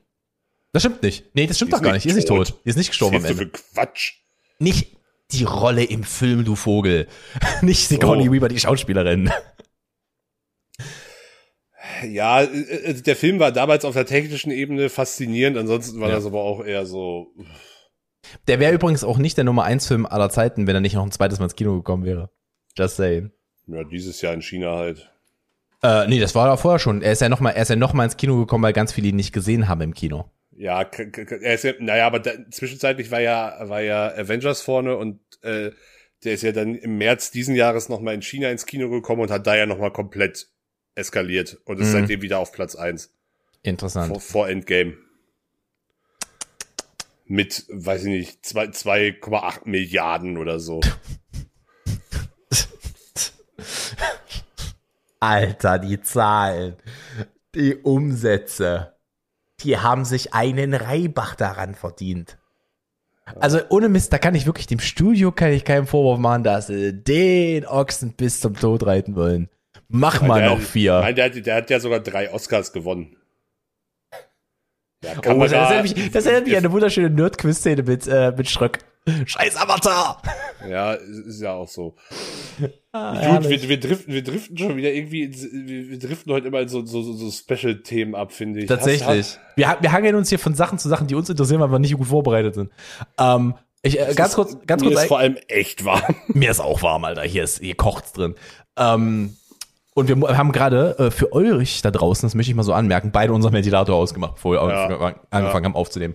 Das stimmt nicht. Nee, das stimmt doch gar nicht. Die ist nicht tot. Die ist nicht gestorben am Ende. Für Quatsch. Nicht, die Rolle im Film, du Vogel. Nicht Sigourney oh. Weaver, die Schauspielerin. Ja, äh, der Film war damals auf der technischen Ebene faszinierend, ansonsten war ja. das aber auch eher so. Der wäre übrigens auch nicht der Nummer 1 Film aller Zeiten, wenn er nicht noch ein zweites Mal ins Kino gekommen wäre. Just saying. Ja, dieses Jahr in China halt. Äh, nee, das war da vorher schon. Er ist ja noch mal, er ist ja noch mal ins Kino gekommen, weil ganz viele ihn nicht gesehen haben im Kino. Ja, er ist ja, naja, aber da, zwischenzeitlich war ja, war ja Avengers vorne und äh, Der ist ja dann im März diesen Jahres nochmal in China ins Kino gekommen und hat da ja nochmal komplett eskaliert und ist Mhm. seitdem wieder auf Platz eins Interessant. vor, vor Endgame. Mit, weiß ich nicht, zwei- 2,8 Milliarden oder so. Alter, die Zahlen, die Umsätze, die haben sich einen Reibach daran verdient. Also ohne Mist, da kann ich wirklich dem Studio kann ich keinen Vorwurf machen, dass sie den Ochsen bis zum Tod reiten wollen. Mach mal der, noch vier. Nein, der, hat- der hat ja sogar drei Oscars gewonnen. Ja, kann Oh, das, da- erinnert mich, das erinnert mich an eine wunderschöne Nerd-Quiz-Szene mit, äh, mit Schröck. Scheiß Avatar! Ja, ist ja auch so. Ah, Gut, wir, wir, driften, wir driften schon wieder irgendwie, wir, wir driften heute immer in so, so, so, Special-Themen ab, finde ich. Tatsächlich. Hast- Wir, ha- wir hangeln uns hier von Sachen zu Sachen, die uns interessieren, weil wir nicht gut vorbereitet sind. Ähm, ich, äh, ganz kurz, ganz Mir kurz, ist ein- vor allem echt warm. mir ist auch warm, Alter. Hier ist, hier kocht's drin. Ähm, und wir haben gerade äh, für euch da draußen, das möchte ich mal so anmerken, beide unseren Ventilator ausgemacht, bevor wir Ja. angefangen angefangen haben aufzunehmen.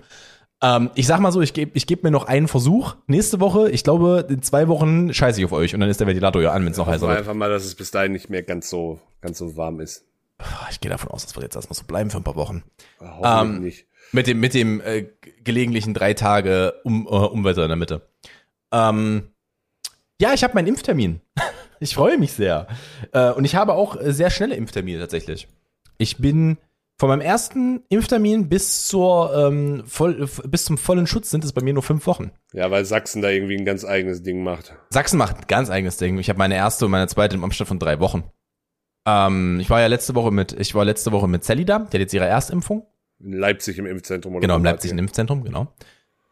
Ähm, ich sag mal so, ich gebe ich geb mir noch einen Versuch. Nächste Woche, ich glaube, in zwei Wochen scheiße ich auf euch und dann ist der Ventilator ja an, wenn es noch heißer wir wird. einfach mal, dass es bis dahin nicht mehr ganz so, ganz so warm ist. Ich gehe davon aus, das wird jetzt erstmal so bleiben für ein paar Wochen. Hoffentlich Ähm, nicht. Mit dem, mit dem äh, gelegentlichen drei Tage um, äh, Umwetter in der Mitte. Ähm, ja, ich habe meinen Impftermin. ich freue mich sehr. Äh, und ich habe auch sehr schnelle Impftermine tatsächlich. Ich bin von meinem ersten Impftermin bis zur ähm, voll, bis zum vollen Schutz sind es bei mir nur fünf Wochen. Ja, weil Sachsen da irgendwie ein ganz eigenes Ding macht. Sachsen macht ein ganz eigenes Ding. Ich habe meine erste und meine zweite im Abstand von drei Wochen. Ähm, ich war ja letzte Woche mit, ich war letzte Woche mit Sally da, die hat jetzt ihre Erstimpfung. In Leipzig im Impfzentrum. Oder Genau, im Leipzig ihr? Impfzentrum, genau.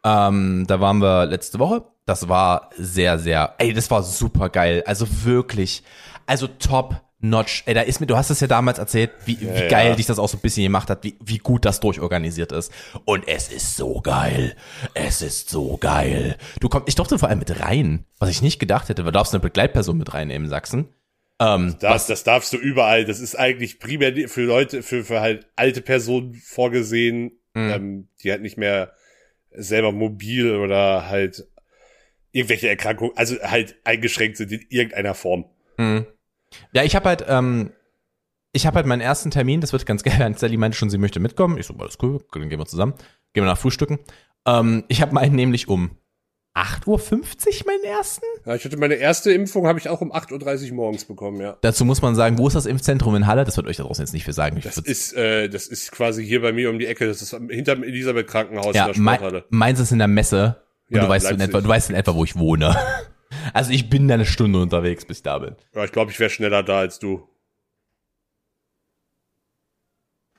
Ähm, da waren wir letzte Woche. Das war sehr, sehr, ey, das war super geil. Also wirklich, also top notch. Ey, da ist mir, du hast es ja damals erzählt, wie, wie Ja, geil ja. dich das auch so ein bisschen gemacht hat, wie, wie gut das durchorganisiert ist. Und es ist so geil. Es ist so geil. Du kommst, ich durfte vor allem mit rein, was ich nicht gedacht hätte. Du darfst eine Begleitperson mit reinnehmen in Sachsen. Ähm, Das, das darfst du überall. Das ist eigentlich primär für Leute, für, für halt alte Personen vorgesehen, Mhm. ähm, die halt nicht mehr selber mobil oder halt irgendwelche Erkrankungen, also halt eingeschränkt sind in irgendeiner Form. Mhm. Ja, ich habe halt, ähm, ich habe halt meinen ersten Termin, das wird ganz geil. Sally meinte schon, sie möchte mitkommen. Ich so, alles cool, dann gehen wir zusammen. Gehen wir nach Frühstücken. Ähm, ich habe meinen nämlich um 8.50 Uhr meinen ersten. Ja, ich hatte meine erste Impfung, habe ich auch um 8.30 Uhr morgens bekommen, ja. Dazu muss man sagen, wo ist das Impfzentrum in Halle? Das wird euch da draußen jetzt nicht viel sagen. Ich Das ist, äh, das ist quasi hier bei mir um die Ecke. Das ist hinterm Elisabeth Krankenhaus ja, in der mein, Sporthalle. meins ist in der Messe. Und Ja, du weißt in etwa, du weißt in etwa, wo ich wohne. Also ich bin da eine Stunde unterwegs, bis ich da bin. Ja, ich glaube, ich wäre schneller da als du.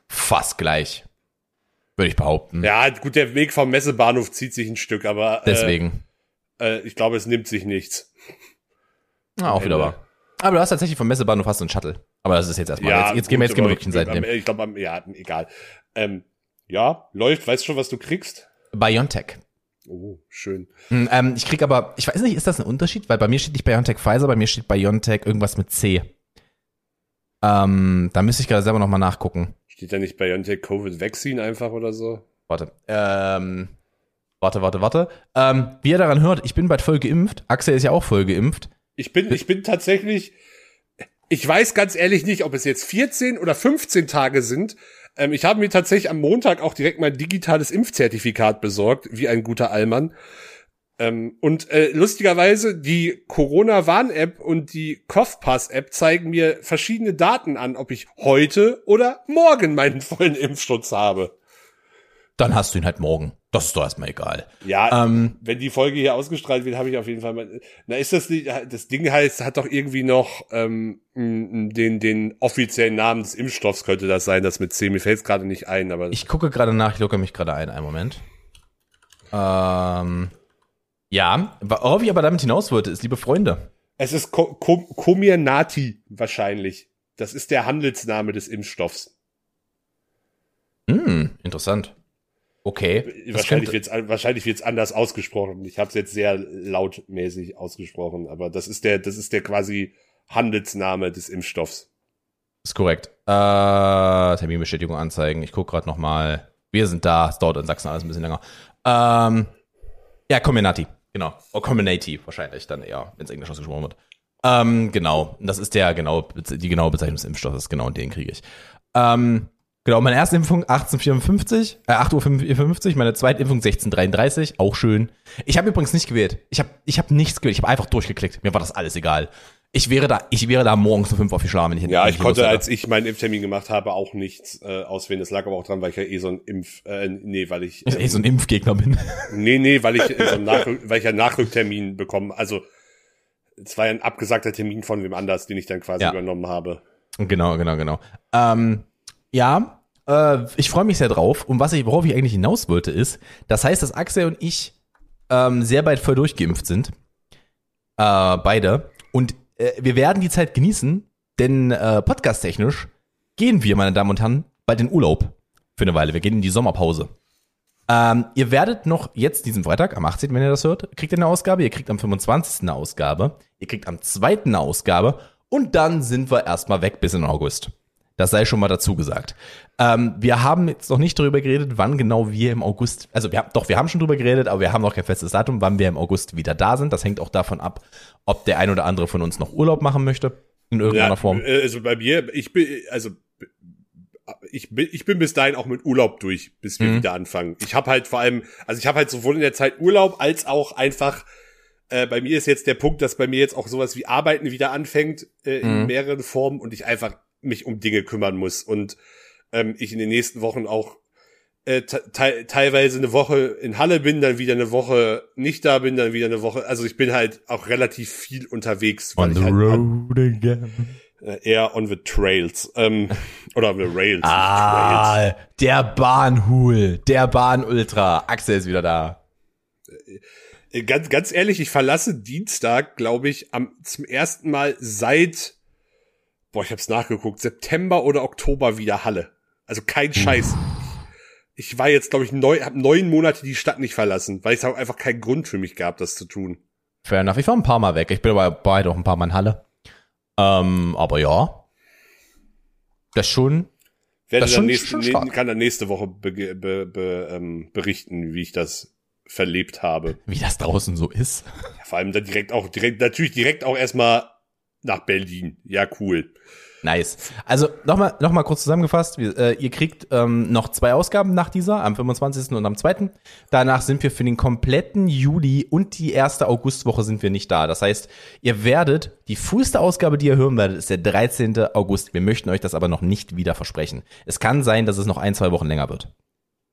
Fast gleich. Würde ich behaupten. Ja, gut, der Weg vom Messebahnhof zieht sich ein Stück, aber Deswegen. Äh, äh, ich glaube, es nimmt sich nichts. Ja, auch wieder wahr. Aber du hast tatsächlich vom Messebahnhof hast du einen Shuttle. Aber das ist jetzt erstmal. jetzt, jetzt gehen wir gut, jetzt gehen wir wirklich Seiten. Ich glaube, ja, egal. Ähm, ja, läuft. Weißt du schon, was du kriegst? BioNTech. Oh, schön. Hm, Ähm, ich krieg aber, ich weiß nicht, ist das ein Unterschied? Weil bei mir steht nicht BioNTech Pfizer, bei mir steht BioNTech irgendwas mit C. Ähm, da müsste ich gerade selber nochmal nachgucken. Steht da nicht BioNTech Covid Vaccine einfach oder so? Warte. Ähm, warte, warte, warte. Ähm, wie ihr daran hört, ich bin bald voll geimpft. Axel ist ja auch voll geimpft. Ich bin, ich bin tatsächlich, ich weiß ganz ehrlich nicht, ob es jetzt 14 oder 15 Tage sind. Ähm, ich habe mir tatsächlich am Montag auch direkt mein digitales Impfzertifikat besorgt, wie ein guter Allmann. Ähm, und äh, lustigerweise, die Corona-Warn-App und die CoughPass-App zeigen mir verschiedene Daten an, ob ich heute oder morgen meinen vollen Impfschutz habe. Dann hast du ihn halt morgen. Das ist doch erstmal egal. Ja, Ähm, wenn die Folge hier ausgestrahlt wird, habe ich auf jeden Fall mal. Na, ist das nicht, das Ding heißt, hat doch irgendwie noch ähm, den, den offiziellen Namen des Impfstoffs könnte das sein, das mit C. Mir fällt es gerade nicht ein, aber Ich gucke gerade nach, ich logge mich gerade ein, einen Moment. Ähm, ja, worauf ich aber damit hinaus wollte, ist, liebe Freunde, es ist Co Co Comirnaty wahrscheinlich. Das ist der Handelsname des Impfstoffs. hm, interessant. Okay. das Wahrscheinlich wird's an- wahrscheinlich wird's anders ausgesprochen. Ich habe es jetzt sehr lautmäßig ausgesprochen, aber das ist der, das ist der quasi Handelsname des Impfstoffs. Ist korrekt. Äh, Terminbestätigung anzeigen. Ich gucke gerade nochmal. Wir sind da. Es dauert in Sachsen alles ein bisschen länger. Ähm, ja, Comirnaty. Genau. Or Combinati wahrscheinlich dann eher, wenn es Englisch ausgesprochen wird. Ähm, genau. Das ist der genau, die genaue Bezeichnung des Impfstoffes, genau, und den kriege ich. Ähm, genau, meine erste Impfung 1854, äh, 8.54 Uhr, meine zweite Impfung 1633, auch schön. Ich habe übrigens nicht gewählt. Ich habe ich hab nichts gewählt. Ich habe einfach durchgeklickt. Mir war das alles egal. Ich wäre da, ich wäre da morgens um fünf aufgeschlagen, wenn ich Ja, ich konnte, als ich meinen Impftermin gemacht habe, auch nichts äh, auswählen. Das lag aber auch dran, weil ich ja eh so ein Impf, äh, nee, weil ich, ich eh so ein Impfgegner bin. nee, nee, weil ich so weil ich ja einen Nachrücktermin bekommen, also es war ja ein abgesagter Termin von wem anders, den ich dann quasi Ja. übernommen habe. Genau, genau, genau. Ähm, ja, äh, ich freue mich sehr drauf. Und was ich, worauf ich eigentlich hinaus wollte, ist, das heißt, dass Axel und ich ähm, sehr bald voll durchgeimpft sind. Äh, beide. Und äh, wir werden die Zeit genießen, denn äh, podcast-technisch gehen wir, meine Damen und Herren, bald in Urlaub für eine Weile. Wir gehen in die Sommerpause. Ähm, ihr werdet noch jetzt diesen Freitag, am 18., wenn ihr das hört, kriegt ihr eine Ausgabe, ihr kriegt am 25. eine Ausgabe, ihr kriegt am 2. eine Ausgabe und dann sind wir erstmal weg bis in August. Das sei schon mal dazu gesagt. Ähm, wir haben jetzt noch nicht darüber geredet, wann genau wir im August, also wir haben, doch, wir haben schon darüber geredet, aber wir haben noch kein festes Datum, wann wir im August wieder da sind. Das hängt auch davon ab, ob der ein oder andere von uns noch Urlaub machen möchte, in irgendeiner Form. äh, Also bei mir, ich bin, also ich bin, ich bin bis dahin auch mit Urlaub durch, bis wir Mhm. wieder anfangen. Ich habe halt vor allem, also ich habe halt sowohl in der Zeit Urlaub als auch einfach äh, bei mir ist jetzt der Punkt, dass bei mir jetzt auch sowas wie Arbeiten wieder anfängt äh, in Mhm. mehreren Formen und ich einfach mich um Dinge kümmern muss und ähm, ich in den nächsten Wochen auch äh, te te teilweise eine Woche in Halle bin, dann wieder eine Woche nicht da bin, dann wieder eine Woche. Also ich bin halt auch relativ viel unterwegs, On the halt road again. äh, eher on the trails ähm, oder on the rails. trails. Ah, der Bahnhul, der Bahnultra. Axel ist wieder da. Äh, Ganz, ganz ehrlich, ich verlasse Dienstag, glaube ich, am zum ersten Mal seit, boah, ich habe es nachgeguckt, September oder Oktober wieder Halle. Also kein Scheiß. Ich war jetzt, glaube ich, neun, habe neun Monate die Stadt nicht verlassen, weil es einfach keinen Grund für mich gab, das zu tun. Fair enough. Ich war ein paar Mal weg. Ich bin aber beide auch ein paar Mal in Halle. Ähm, aber ja. Das schon. Werde Das schon- nächste, schon stark. kann dann nächste Woche be, be, be, ähm, berichten, wie ich das verlebt habe. Wie das draußen so ist. Ja, vor allem dann direkt auch, direkt, natürlich direkt auch erstmal nach Berlin. Ja, cool. Nice. Also nochmal noch mal kurz zusammengefasst. Wir, äh, ihr kriegt ähm, noch zwei Ausgaben nach dieser, am 25. und am 2. Danach sind wir für den kompletten Juli und die erste Augustwoche sind wir nicht da. Das heißt, ihr werdet, die früheste Ausgabe, die ihr hören werdet, ist der 13. August. Wir möchten euch das aber noch nicht wieder versprechen. Es kann sein, dass es noch ein, zwei Wochen länger wird.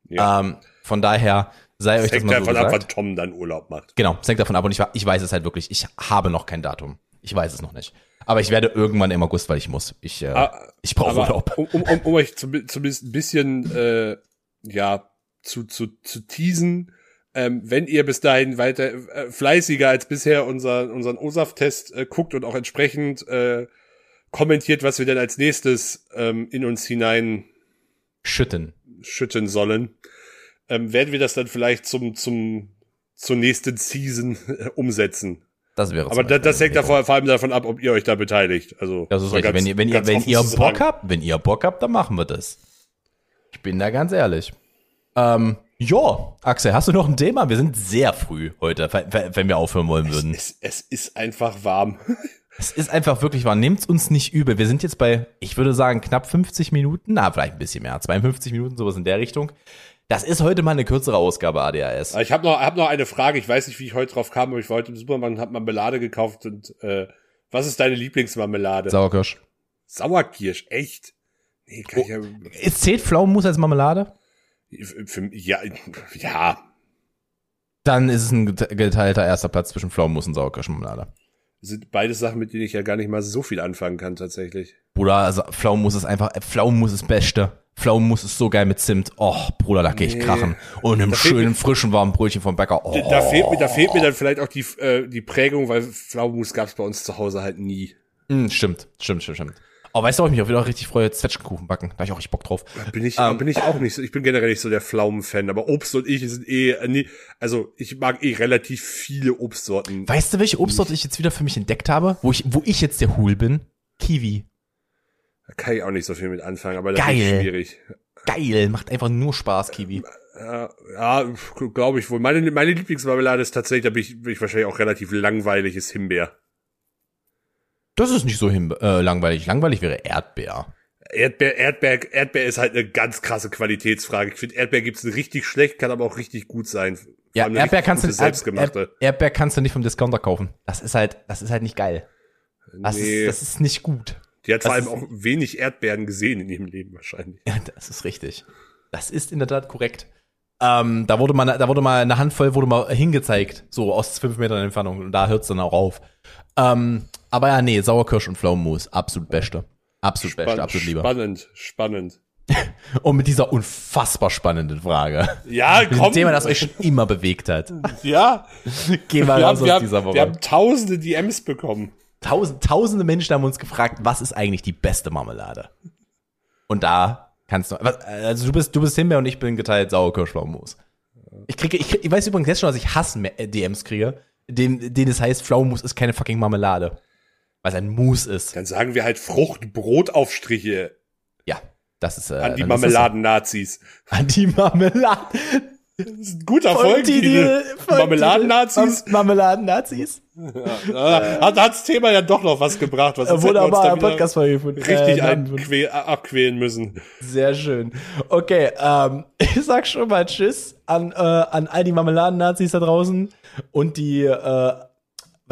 Ja. Ähm, von daher sei euch Das das hängt mal so davon ab, gesagt. wann Tom dann Urlaub macht. Genau, es hängt davon ab und ich, ich weiß es halt wirklich. Ich habe noch kein Datum. Ich weiß es noch nicht. Aber ich werde irgendwann im August, weil ich muss. Ich, äh, Ah, ich brauche Urlaub. um, um, um, um euch zum- zumindest ein bisschen äh, ja zu, zu, zu teasen, ähm, wenn ihr bis dahin weiter äh, fleißiger als bisher unser, unseren OSAF-Test äh, guckt und auch entsprechend äh, kommentiert, was wir denn als nächstes ähm, in uns hinein Schütten. schütten sollen, ähm, werden wir das dann vielleicht zum, zum zur nächsten Season äh, umsetzen. Das wäre Aber zum da, Beispiel das hängt davon, vor allem davon ab, ob ihr euch da beteiligt. Also Das ist richtig. ganz- wenn ihr, wenn ihr, wenn ihr Bock sagen. habt, wenn ihr Bock habt, dann machen wir das. Ich bin da ganz ehrlich. Ähm, ja, Axel, hast du noch ein Thema? Wir sind sehr früh heute, wenn- wir aufhören wollen würden. Es, es ist einfach warm. Es ist einfach wirklich wahr. Nehmt's uns nicht übel. Wir sind jetzt bei, ich würde sagen, knapp 50 Minuten. Na, vielleicht ein bisschen mehr. 52 Minuten, sowas in der Richtung. Das ist heute mal eine kürzere Ausgabe ADHS. Ich habe noch, hab noch eine Frage. Ich weiß nicht, wie ich heute drauf kam, aber ich war heute im Supermarkt und habe Marmelade gekauft. Und äh, was ist deine Lieblingsmarmelade? Sauerkirsch. Sauerkirsch, echt? Nee, kann ich ja, Es zählt Pflaumenmus als Marmelade? für, ja, ja. Dann ist es ein gete- geteilter erster Platz zwischen Pflaumenmus und Sauerkirschmarmelade. Sind beides Sachen, mit denen ich ja gar nicht mal so viel anfangen kann, tatsächlich. Bruder, also Pflaumenmus ist einfach, Pflaumenmus ist Beste. Pflaumenmus ist so geil mit Zimt. Oh, Bruder, da geh ich Nee. krachen. Und einem schönen, frischen, warmen Brötchen vom Bäcker. Oh. Da, fehlt mir, da fehlt mir dann vielleicht auch die, äh, die Prägung, weil Pflaumenmus gab's bei uns zu Hause halt nie. Mm, stimmt, stimmt, stimmt, stimmt. Oh, weißt du, ob ich mich auch wieder richtig freue? Zwetschgenkuchen backen. Da hab ich auch richtig Bock drauf. Bin ich, Ähm, bin ich auch nicht so. Ich bin generell nicht so der Pflaumen-Fan, aber Obst und ich sind eh, äh, nee, also ich mag eh relativ viele Obstsorten. Weißt du, welche Obstsorte ich jetzt wieder für mich entdeckt habe? Wo ich, wo ich jetzt der Hul bin? Kiwi. Da kann ich auch nicht so viel mit anfangen, aber das ist Geil. schwierig. Geil, macht einfach nur Spaß, Kiwi. Ja, ja glaube ich wohl. Meine, meine Lieblingsmarmelade ist tatsächlich, da bin ich, bin ich wahrscheinlich auch relativ langweilig, ist Himbeer. Das ist nicht so äh, langweilig. Langweilig wäre Erdbeer. Erdbeer, Erdbeer, Erdbeer ist halt eine ganz krasse Qualitätsfrage. Ich finde, Erdbeer gibt's richtig schlecht, kann aber auch richtig gut sein. Ja, Erdbeer kannst du selbstgemachte. Erdbeer kannst du nicht vom Discounter kaufen. Das ist halt, das ist halt nicht geil. Das, nee. ist, das ist nicht gut. Die hat das vor allem auch wenig Erdbeeren gesehen in ihrem Leben wahrscheinlich. Ja, das ist richtig. Das ist in der Tat korrekt. Ähm, da wurde mal, da wurde mal eine Handvoll wurde mal hingezeigt, so aus fünf Metern Entfernung. Und da hört's dann auch auf. Ähm, aber ja, nee, Sauerkirsch und Pflaumenmus, absolut beste. Absolut Spann beste, absolut lieber. Spannend, spannend. und mit dieser unfassbar spannenden Frage. Ja, komm. Ein Thema, das euch schon immer bewegt hat. Ja. Gehen wir raus aus dieser Woche. Wir haben tausende DMs bekommen. Tausend, tausende Menschen haben uns gefragt, was ist eigentlich die beste Marmelade? Und da kannst du, also du bist, du bist Himbeer und ich bin geteilt Sauerkirschpflaumenmus. Ich kriege, ich, ich weiß übrigens jetzt schon, dass ich Hass-DMs kriege, denen, denen es heißt, Pflaumenmus ist keine fucking Marmelade. Weil es ein Mus ist. Dann sagen wir halt Fruchtbrotaufstriche. Ja, das ist, äh, An die Marmeladen-Nazis. An die Marmeladen. Guter Folgentitel. Marmeladen-Nazis. Marmeladen-Nazis. Ja, hat das Thema ja doch noch was gebracht. Was äh, Wunderbar, podcast Richtig äh, abquälen müssen. Sehr schön. Okay, ähm, ich sag schon mal Tschüss an, äh, an all die Marmeladen-Nazis da draußen und die, äh,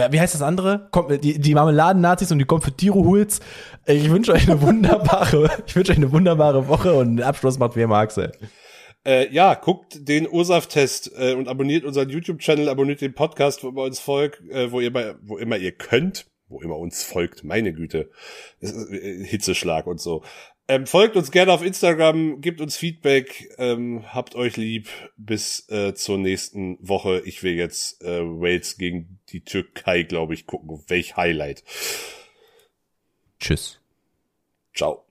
wie heißt das andere? Die, die Marmeladen-Nazis und die Konfitiro-Huls. Ich wünsche euch eine wunderbare, ich wünsche euch eine wunderbare Woche und den Abschluss macht wer Axel. Äh, ja, guckt den Ursaf-Test äh, und abonniert unseren YouTube-Channel, abonniert den Podcast, wo ihr uns folgt, äh, wo ihr bei, wo immer ihr könnt, wo immer uns folgt, meine Güte. Äh, Hitzeschlag und so. Ähm, folgt uns gerne auf Instagram, gebt uns Feedback, ähm, habt euch lieb. Bis äh, zur nächsten Woche. Ich will jetzt äh, Wales gegen die Türkei, glaube ich, gucken. Welch Highlight. Tschüss. Ciao.